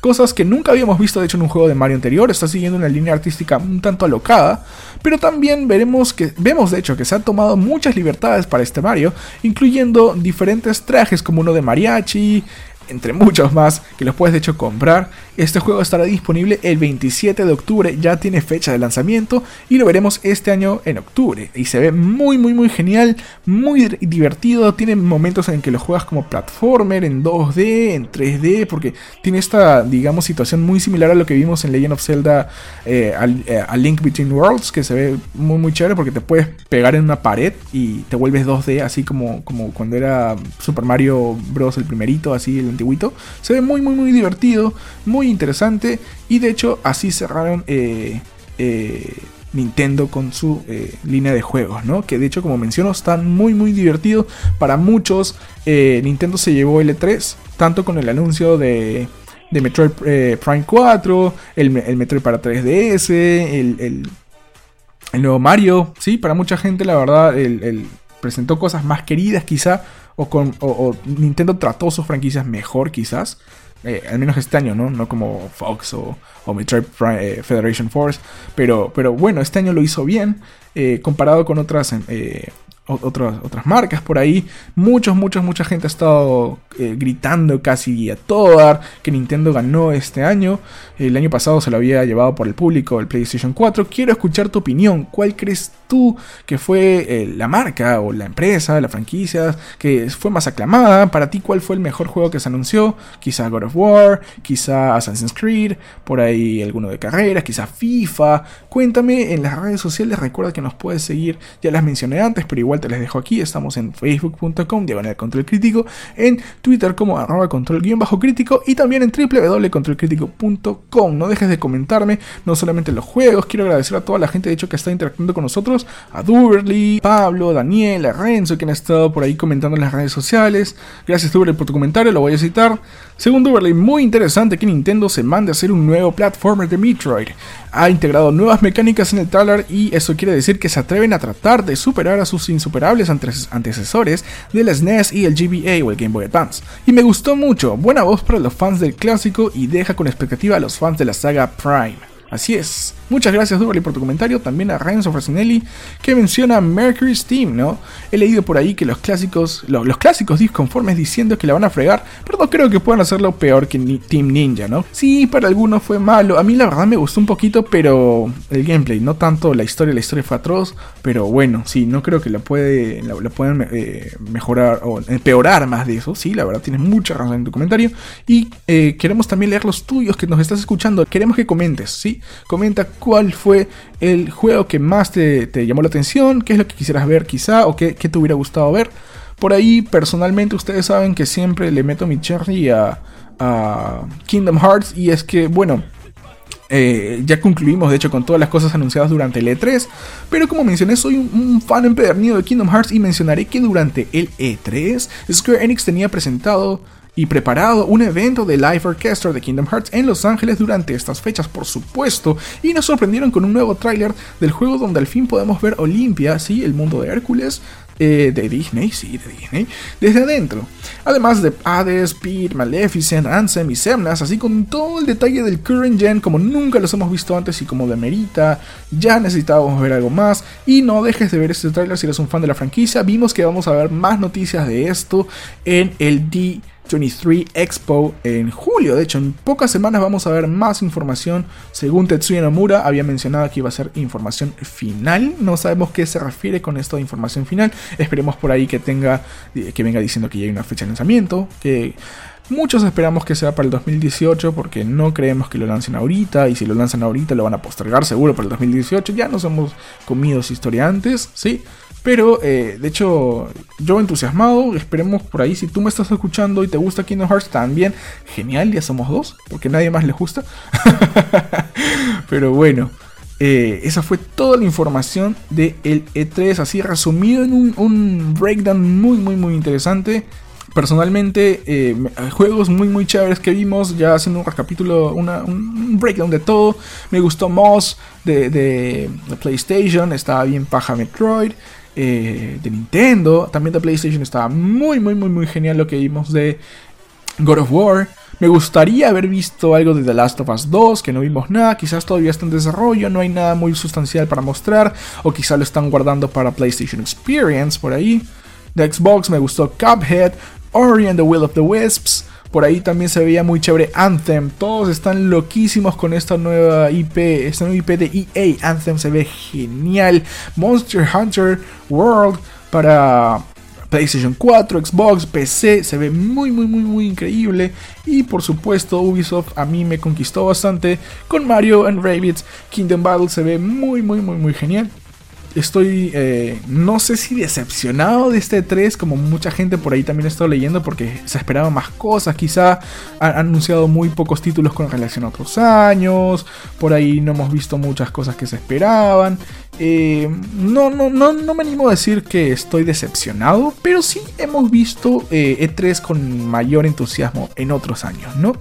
cosas que nunca habíamos visto de hecho en un juego de Mario anterior, está siguiendo una línea artística un tanto alocada, pero también veremos que vemos de hecho que se han tomado muchas libertades para este Mario, incluyendo diferentes trajes como uno de mariachi, entre muchos más que los puedes de hecho comprar. Este juego estará disponible el 27 de octubre, ya tiene fecha de lanzamiento y lo veremos este año en octubre. Y se ve muy muy muy genial, muy divertido, tiene momentos en que lo juegas como platformer en 2D, en 3D, porque tiene esta digamos situación muy similar a lo que vimos en Legend of Zelda eh, eh, a, Link Between Worlds, que se ve muy muy chévere porque te puedes pegar en una pared y te vuelves 2D, así como, como cuando era Super Mario Bros. el primerito, así el antiguito. Se ve muy muy muy divertido, muy interesante. Y de hecho, así cerraron eh, eh, Nintendo con su eh, línea de juegos, ¿no? Que de hecho, como menciono, están muy, muy divertidos. Para muchos, Nintendo se llevó L3, tanto con el anuncio de, de Metroid Prime 4, el, Metroid para 3DS, el, el, nuevo Mario. Sí, para mucha gente, la verdad, presentó cosas más queridas, quizá. O, con, o Nintendo trató sus franquicias mejor, quizás. Eh, al menos este año, ¿no? No como Fox o, o eh, Federation Force. Pero, pero bueno, este año lo hizo bien. Eh, comparado con otras otras, otras marcas por ahí. Muchos, muchos, mucha gente ha estado eh, gritando casi a todo dar que Nintendo ganó este año. El año pasado se lo había llevado por el público el PlayStation 4. Quiero escuchar tu opinión. ¿Cuál crees tú que fue eh, la marca o la empresa, la franquicia que fue más aclamada? Para ti, ¿cuál fue el mejor juego que se anunció? Quizá God of War, quizá Assassin's Creed, por ahí alguno de carreras, quizá FIFA. Cuéntame en las redes sociales. Recuerda que nos puedes seguir. Ya las mencioné antes, pero igual te les dejo aquí. Estamos en facebook.com, diagonal control crítico, en Twitter como arroba control guion bajo crítico y también en www.controlcrítico.com. No dejes de comentarme, no solamente los juegos, quiero agradecer a toda la gente de hecho que está interactuando con nosotros, a Duberly, Pablo, Daniel, a Renzo, que han estado por ahí comentando en las redes sociales. Gracias Duberly por tu comentario, lo voy a citar. Según Duberly, muy interesante que Nintendo se mande a hacer un nuevo platformer de Metroid. Ha integrado nuevas mecánicas en el trailer y eso quiere decir que se atreven a tratar de superar a sus insuperables antecesores de la SNES y el GBA o el Game Boy Advance. Y me gustó mucho, buena voz para los fans del clásico y deja con expectativa a los fans de la saga Prime. Así es. Muchas gracias, Duberly, por tu comentario. También a Renzo Frasinelli, que menciona Mercury Steam, ¿no? He leído por ahí que los clásicos, los clásicos disconformes diciendo que la van a fregar, pero no creo que puedan hacerlo peor que Team Ninja, ¿no? Sí, para algunos fue malo. A mí la verdad me gustó un poquito, pero el gameplay, no tanto la historia. La historia fue atroz, pero bueno, sí, no creo que la, puede, la, puedan eh, mejorar o empeorar más de eso. Sí, la verdad, tienes mucha razón en tu comentario. Y eh, queremos también leer los tuyos que nos estás escuchando. Queremos que comentes, ¿sí? Comenta cuál fue el juego que más te, llamó la atención, qué es lo que quisieras ver quizá o qué, te hubiera gustado ver. Por ahí, personalmente, ustedes saben que siempre le meto mi cherry a, Kingdom Hearts y es que, bueno, eh, ya concluimos de hecho con todas las cosas anunciadas durante el E3, pero como mencioné soy un, fan empedernido de Kingdom Hearts y mencionaré que durante el E3 Square Enix tenía presentado y preparado un evento de live orchestra de Kingdom Hearts en Los Ángeles durante estas fechas, por supuesto, y nos sorprendieron con un nuevo tráiler del juego donde al fin podemos ver Olympia, sí, el mundo de Hércules, eh, de Disney, sí, de Disney, desde adentro. Además de Hades, Pete, Maleficent, Ansem y Semnas, así con todo el detalle del current gen como nunca los hemos visto antes y como demerita, ya necesitábamos ver algo más. Y no dejes de ver este tráiler si eres un fan de la franquicia, vimos que vamos a ver más noticias de esto en el D 23 Expo en julio. De hecho, en pocas semanas vamos a ver más información. Según Tetsuya Nomura, había mencionado que iba a ser información final. No sabemos qué se refiere con esto de información final. Esperemos por ahí que tenga, que venga diciendo que ya hay una fecha de lanzamiento. Que muchos esperamos que sea para el 2018 porque no creemos que lo lancen ahorita. Y si lo lanzan ahorita lo van a postergar seguro para el 2018. Ya nos hemos comido su historia antes, ¿sí? Pero, eh, de hecho, yo entusiasmado, esperemos por ahí, si tú me estás escuchando y te gusta Kingdom Hearts también, genial, ya somos dos, porque nadie más le gusta. Pero bueno, eh, esa fue toda la información del E3, así resumido en un, breakdown muy, muy, muy interesante. Personalmente, eh, juegos muy, muy chéveres que vimos, ya haciendo un recapítulo, un breakdown de todo. Me gustó Moss de, de, de PlayStation, estaba bien paja Metroid. Eh, de Nintendo, también de PlayStation estaba muy, muy, muy, muy genial lo que vimos de God of War. Me gustaría haber visto algo de The Last of Us 2, que no vimos nada, quizás todavía está en desarrollo, no hay nada muy sustancial para mostrar, o quizás lo están guardando para PlayStation Experience por ahí. De Xbox me gustó Cuphead, Ori and the Will of the Wisps, por ahí también se veía muy chévere Anthem. Todos están loquísimos con esta nueva IP. Esta nueva IP de EA. Anthem se ve genial. Monster Hunter World para PlayStation 4, Xbox, PC, se ve muy muy muy muy increíble y por supuesto Ubisoft a mí me conquistó bastante con Mario and Rabbids Kingdom Battle se ve muy muy muy muy genial estoy, eh, no sé si decepcionado de este 3, como mucha gente por ahí también he estado leyendo, porque se esperaban más cosas. Quizá han anunciado muy pocos títulos con relación a otros años. Por ahí no hemos visto muchas cosas que se esperaban. Eh, no, no, no, no me animo a decir que estoy decepcionado, pero sí hemos visto E3 e con mayor entusiasmo en otros años, ¿no?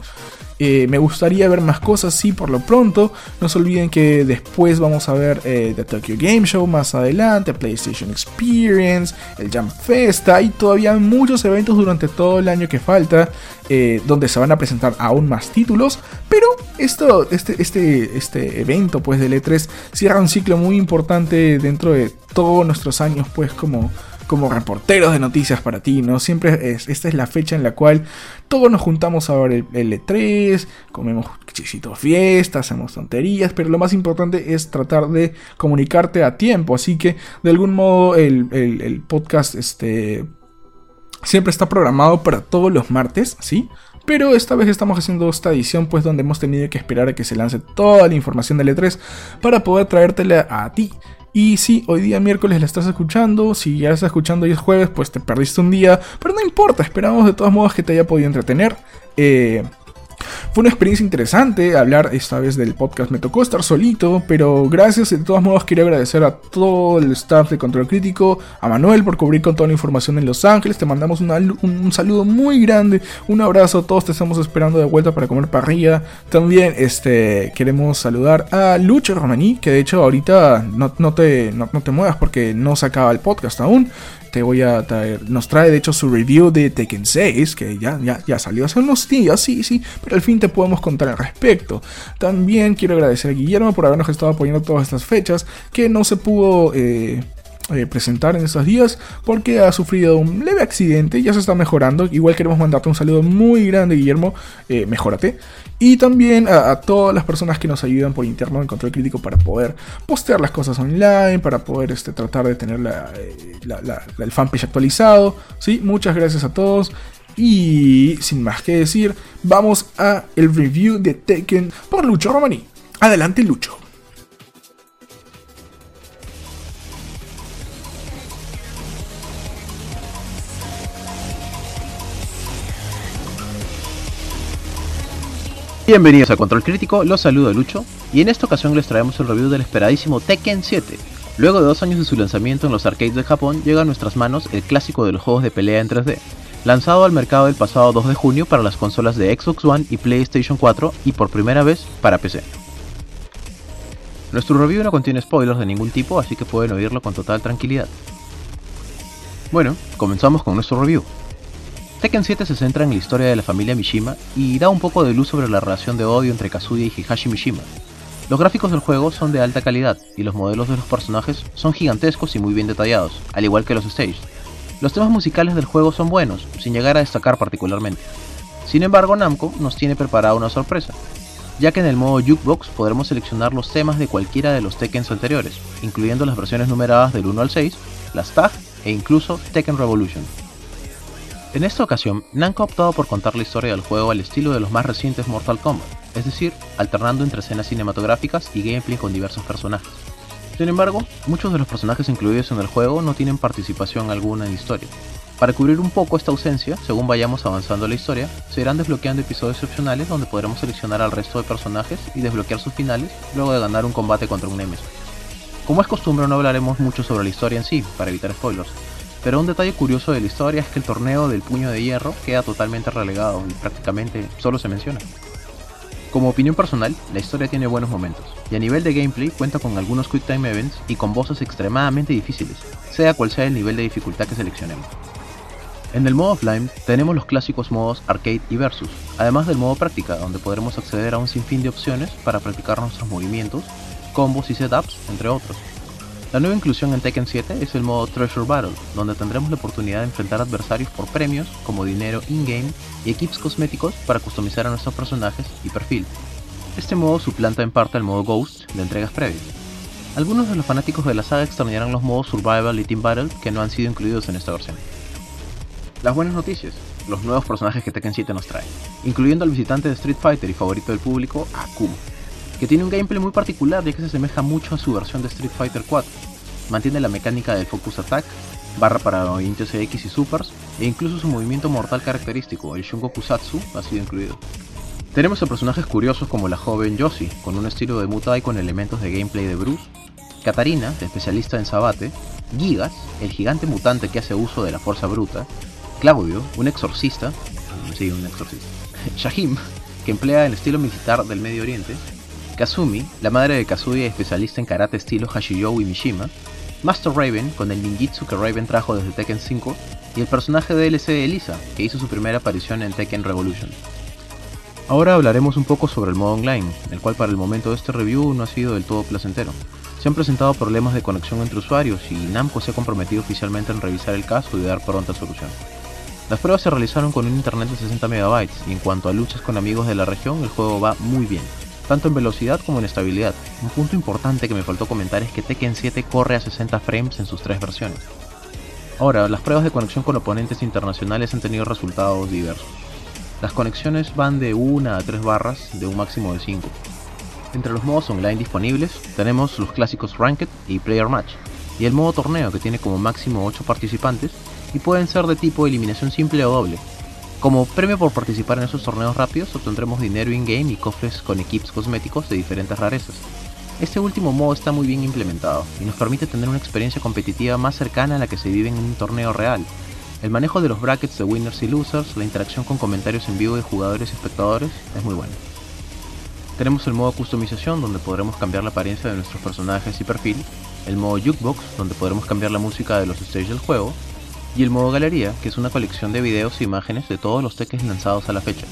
Eh, me gustaría ver más cosas, sí, por lo pronto. No se olviden que después vamos a ver eh, The Tokyo Game Show más adelante, PlayStation Experience, el Jam Festa y todavía muchos eventos durante todo el año que falta, eh, donde se van a presentar aún más títulos. Pero esto, este, este, este evento pues del E3 cierra un ciclo muy importante dentro de todos nuestros años, pues como como reporteros de noticias para ti, ¿no? Siempre es, esta es la fecha en la cual todos nos juntamos a ver el, E3, comemos chisitos fiestas, hacemos tonterías, pero lo más importante es tratar de comunicarte a tiempo, así que de algún modo el, podcast este, siempre está programado para todos los martes, ¿sí? Pero esta vez estamos haciendo esta edición pues donde hemos tenido que esperar a que se lance toda la información del E3 para poder traértela a ti. Y si hoy día miércoles la estás escuchando, si ya la estás escuchando y es jueves, pues te perdiste un día, pero no importa, esperamos de todos modos que te haya podido entretener. Eh, fue una experiencia interesante hablar esta vez del podcast. Me tocó estar solito, pero gracias. De todos modos, quiero agradecer a todo el staff de Control Crítico, a Manuel por cubrir con toda la información en Los Ángeles. Te mandamos un, saludo muy grande, un abrazo. Todos te estamos esperando de vuelta para comer parrilla. También este, queremos saludar a Lucho Romaní, que de hecho ahorita no, te, no te muevas porque no se acaba el podcast aún voy a nos trae de hecho su review de Tekken 6, que ya, ya, ya salió hace unos días, sí, sí, pero al fin te podemos contar al respecto. También quiero agradecer a Guillermo por habernos estado apoyando todas estas fechas, que no se pudo... Eh, eh, presentar en estos días porque ha sufrido un leve accidente, ya se está mejorando. Igual queremos mandarte un saludo muy grande, Guillermo, eh, mejórate. Y también a, todas las personas que nos ayudan por interno en control crítico para poder postear las cosas online, para poder este, tratar de tener eh, el fanpage actualizado. ¿sí? Muchas gracias a todos. Y sin más que decir, vamos a el review de Tekken por Lucho Romani. Adelante Lucho. Bienvenidos a Control Crítico, los saludo Lucho, y en esta ocasión les traemos el review del esperadísimo Tekken 7. Luego de dos años de su lanzamiento en los arcades de Japón, llega a nuestras manos el clásico de los juegos de pelea en 3D, lanzado al mercado el pasado 2 de junio para las consolas de Xbox One y PlayStation 4 y por primera vez para PC. Nuestro review no contiene spoilers de ningún tipo, así que pueden oírlo con total tranquilidad. Bueno, comenzamos con nuestro review. Tekken 7 se centra en la historia de la familia Mishima y da un poco de luz sobre la relación de odio entre Kazuya y Hihashi Mishima. Los gráficos del juego son de alta calidad y los modelos de los personajes son gigantescos y muy bien detallados, al igual que los stages. Los temas musicales del juego son buenos, sin llegar a destacar particularmente. Sin embargo, Namco nos tiene preparada una sorpresa, ya que en el modo Jukebox podremos seleccionar los temas de cualquiera de los Tekken anteriores, incluyendo las versiones numeradas del 1 al 6, las TAG e incluso Tekken Revolution. En esta ocasión, Namco ha optado por contar la historia del juego al estilo de los más recientes Mortal Kombat, es decir, alternando entre escenas cinematográficas y gameplay con diversos personajes. Sin embargo, muchos de los personajes incluidos en el juego no tienen participación alguna en la historia. Para cubrir un poco esta ausencia, según vayamos avanzando la historia, se irán desbloqueando episodios opcionales donde podremos seleccionar al resto de personajes y desbloquear sus finales luego de ganar un combate contra un Nemesis. Como es costumbre no hablaremos mucho sobre la historia en sí, para evitar spoilers, pero un detalle curioso de la historia es que el torneo del puño de hierro queda totalmente relegado y prácticamente solo se menciona. Como opinión personal, la historia tiene buenos momentos, y a nivel de gameplay cuenta con algunos Quick Time Events y con bosses extremadamente difíciles, sea cual sea el nivel de dificultad que seleccionemos. En el modo offline tenemos los clásicos modos arcade y versus, además del modo práctica, donde podremos acceder a un sinfín de opciones para practicar nuestros movimientos, combos y setups, entre otros. La nueva inclusión en Tekken 7 es el modo Treasure Battle, donde tendremos la oportunidad de enfrentar adversarios por premios como dinero in-game y equipos cosméticos para customizar a nuestros personajes y perfil. Este modo suplanta en parte el modo Ghost de entregas previas. Algunos de los fanáticos de la saga extrañarán los modos Survival y Team Battle que no han sido incluidos en esta versión. Las buenas noticias, los nuevos personajes que Tekken 7 nos trae, incluyendo al visitante de Street Fighter y favorito del público, Akuma que tiene un gameplay muy particular ya que se asemeja mucho a su versión de Street Fighter 4. Mantiene la mecánica del Focus Attack, barra para movimientos X y Supers, e incluso su movimiento mortal característico, el Shungoku Satsu, ha sido incluido. Tenemos a personajes curiosos como la joven Yoshi, con un estilo de Mutai con elementos de gameplay de Bruce, Katarina, especialista en Sabate, Gigas, el gigante mutante que hace uso de la fuerza bruta, Claudio, un exorcista, sí, un exorcista, Shahim, que emplea el estilo militar del Medio Oriente, Kazumi, la madre de Kazuya especialista en karate estilo Hashiyou y Mishima, Master Raven con el ninjitsu que Raven trajo desde Tekken 5 y el personaje DLC de Elisa, que hizo su primera aparición en Tekken Revolution. Ahora hablaremos un poco sobre el modo online, el cual para el momento de este review no ha sido del todo placentero. Se han presentado problemas de conexión entre usuarios y Namco se ha comprometido oficialmente en revisar el caso y dar pronta solución. Las pruebas se realizaron con un internet de 60 MB y en cuanto a luchas con amigos de la región el juego va muy bien tanto en velocidad como en estabilidad. Un punto importante que me faltó comentar es que Tekken 7 corre a 60 frames en sus tres versiones. Ahora, las pruebas de conexión con oponentes internacionales han tenido resultados diversos. Las conexiones van de 1 a 3 barras de un máximo de 5. Entre los modos online disponibles tenemos los clásicos Ranked y Player Match, y el modo torneo que tiene como máximo 8 participantes y pueden ser de tipo eliminación simple o doble, como premio por participar en esos torneos rápidos obtendremos dinero in-game y cofres con equipos cosméticos de diferentes rarezas. Este último modo está muy bien implementado y nos permite tener una experiencia competitiva más cercana a la que se vive en un torneo real. El manejo de los brackets de winners y losers, la interacción con comentarios en vivo de jugadores y espectadores es muy buena. Tenemos el modo customización donde podremos cambiar la apariencia de nuestros personajes y perfil, el modo jukebox donde podremos cambiar la música de los stages del juego, y el modo galería, que es una colección de videos e imágenes de todos los Tekken lanzados a la fecha.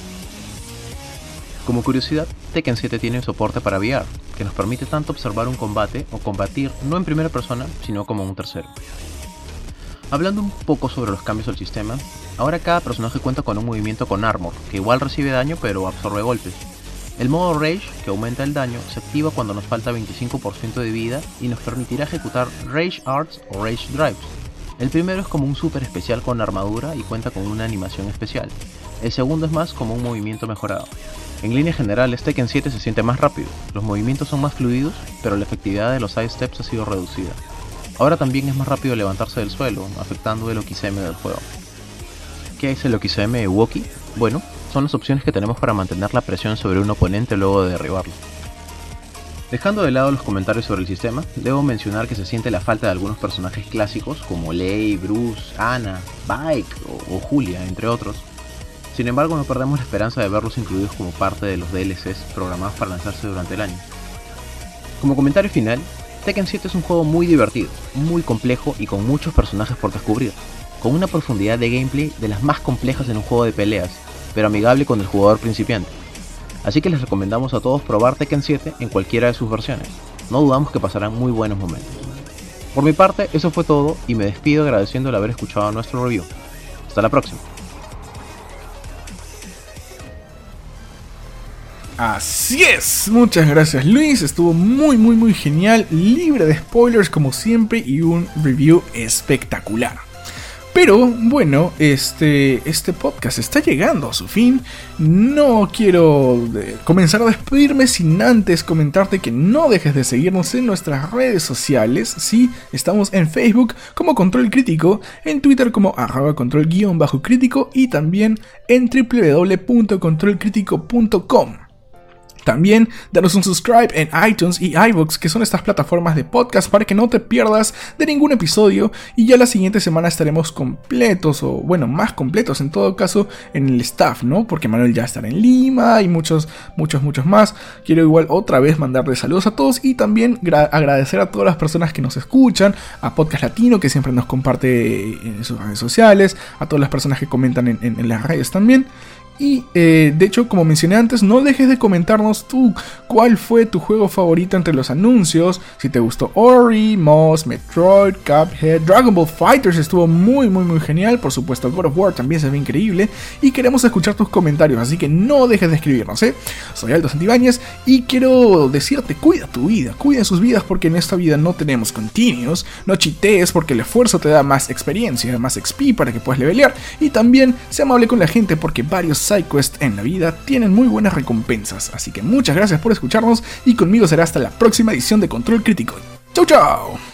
Como curiosidad, Tekken 7 tiene soporte para VR, que nos permite tanto observar un combate o combatir no en primera persona, sino como un tercero. Hablando un poco sobre los cambios al sistema, ahora cada personaje cuenta con un movimiento con armor, que igual recibe daño pero absorbe golpes. El modo Rage, que aumenta el daño, se activa cuando nos falta 25% de vida y nos permitirá ejecutar Rage Arts o Rage Drives, el primero es como un super especial con armadura y cuenta con una animación especial. El segundo es más como un movimiento mejorado. En línea general, este Tekken 7 se siente más rápido, los movimientos son más fluidos, pero la efectividad de los side steps ha sido reducida. Ahora también es más rápido levantarse del suelo, afectando el OXM del juego. ¿Qué es el OXM Woki? Bueno, son las opciones que tenemos para mantener la presión sobre un oponente luego de derribarlo. Dejando de lado los comentarios sobre el sistema, debo mencionar que se siente la falta de algunos personajes clásicos como Lei, Bruce, Anna, Bike o, Julia, entre otros. Sin embargo, no perdemos la esperanza de verlos incluidos como parte de los DLCs programados para lanzarse durante el año. Como comentario final, Tekken 7 es un juego muy divertido, muy complejo y con muchos personajes por descubrir, con una profundidad de gameplay de las más complejas en un juego de peleas, pero amigable con el jugador principiante. Así que les recomendamos a todos probar Tekken 7 en cualquiera de sus versiones. No dudamos que pasarán muy buenos momentos. Por mi parte, eso fue todo y me despido agradeciendo el haber escuchado nuestro review. Hasta la próxima. Así es, muchas gracias Luis, estuvo muy muy muy genial, libre de spoilers como siempre y un review espectacular. Pero bueno, este, este podcast está llegando a su fin. No quiero eh, comenzar a despedirme sin antes comentarte que no dejes de seguirnos en nuestras redes sociales. Sí, estamos en Facebook como Control Crítico, en Twitter como arroba control-crítico y también en www.controlcrítico.com. También danos un subscribe en iTunes y iVoox, que son estas plataformas de podcast para que no te pierdas de ningún episodio. Y ya la siguiente semana estaremos completos, o bueno, más completos en todo caso, en el staff, ¿no? Porque Manuel ya estará en Lima y muchos, muchos, muchos más. Quiero igual otra vez mandarles saludos a todos y también agradecer a todas las personas que nos escuchan, a Podcast Latino que siempre nos comparte en sus redes sociales, a todas las personas que comentan en, en las redes también. Y eh, de hecho, como mencioné antes, no dejes de comentarnos tú cuál fue tu juego favorito entre los anuncios. Si te gustó Ori, Moss, Metroid, Cuphead, Dragon Ball Fighters estuvo muy, muy, muy genial. Por supuesto, God of War también se ve increíble. Y queremos escuchar tus comentarios, así que no dejes de escribirnos, ¿eh? Soy Aldo Santibáñez y quiero decirte: cuida tu vida, cuida sus vidas, porque en esta vida no tenemos continuos. No chitees, porque el esfuerzo te da más experiencia, más XP para que puedas levelear. Y también sé amable con la gente, porque varios SideQuest en la vida tienen muy buenas recompensas. Así que muchas gracias por escucharnos y conmigo será hasta la próxima edición de Control Crítico. ¡Chau, chau!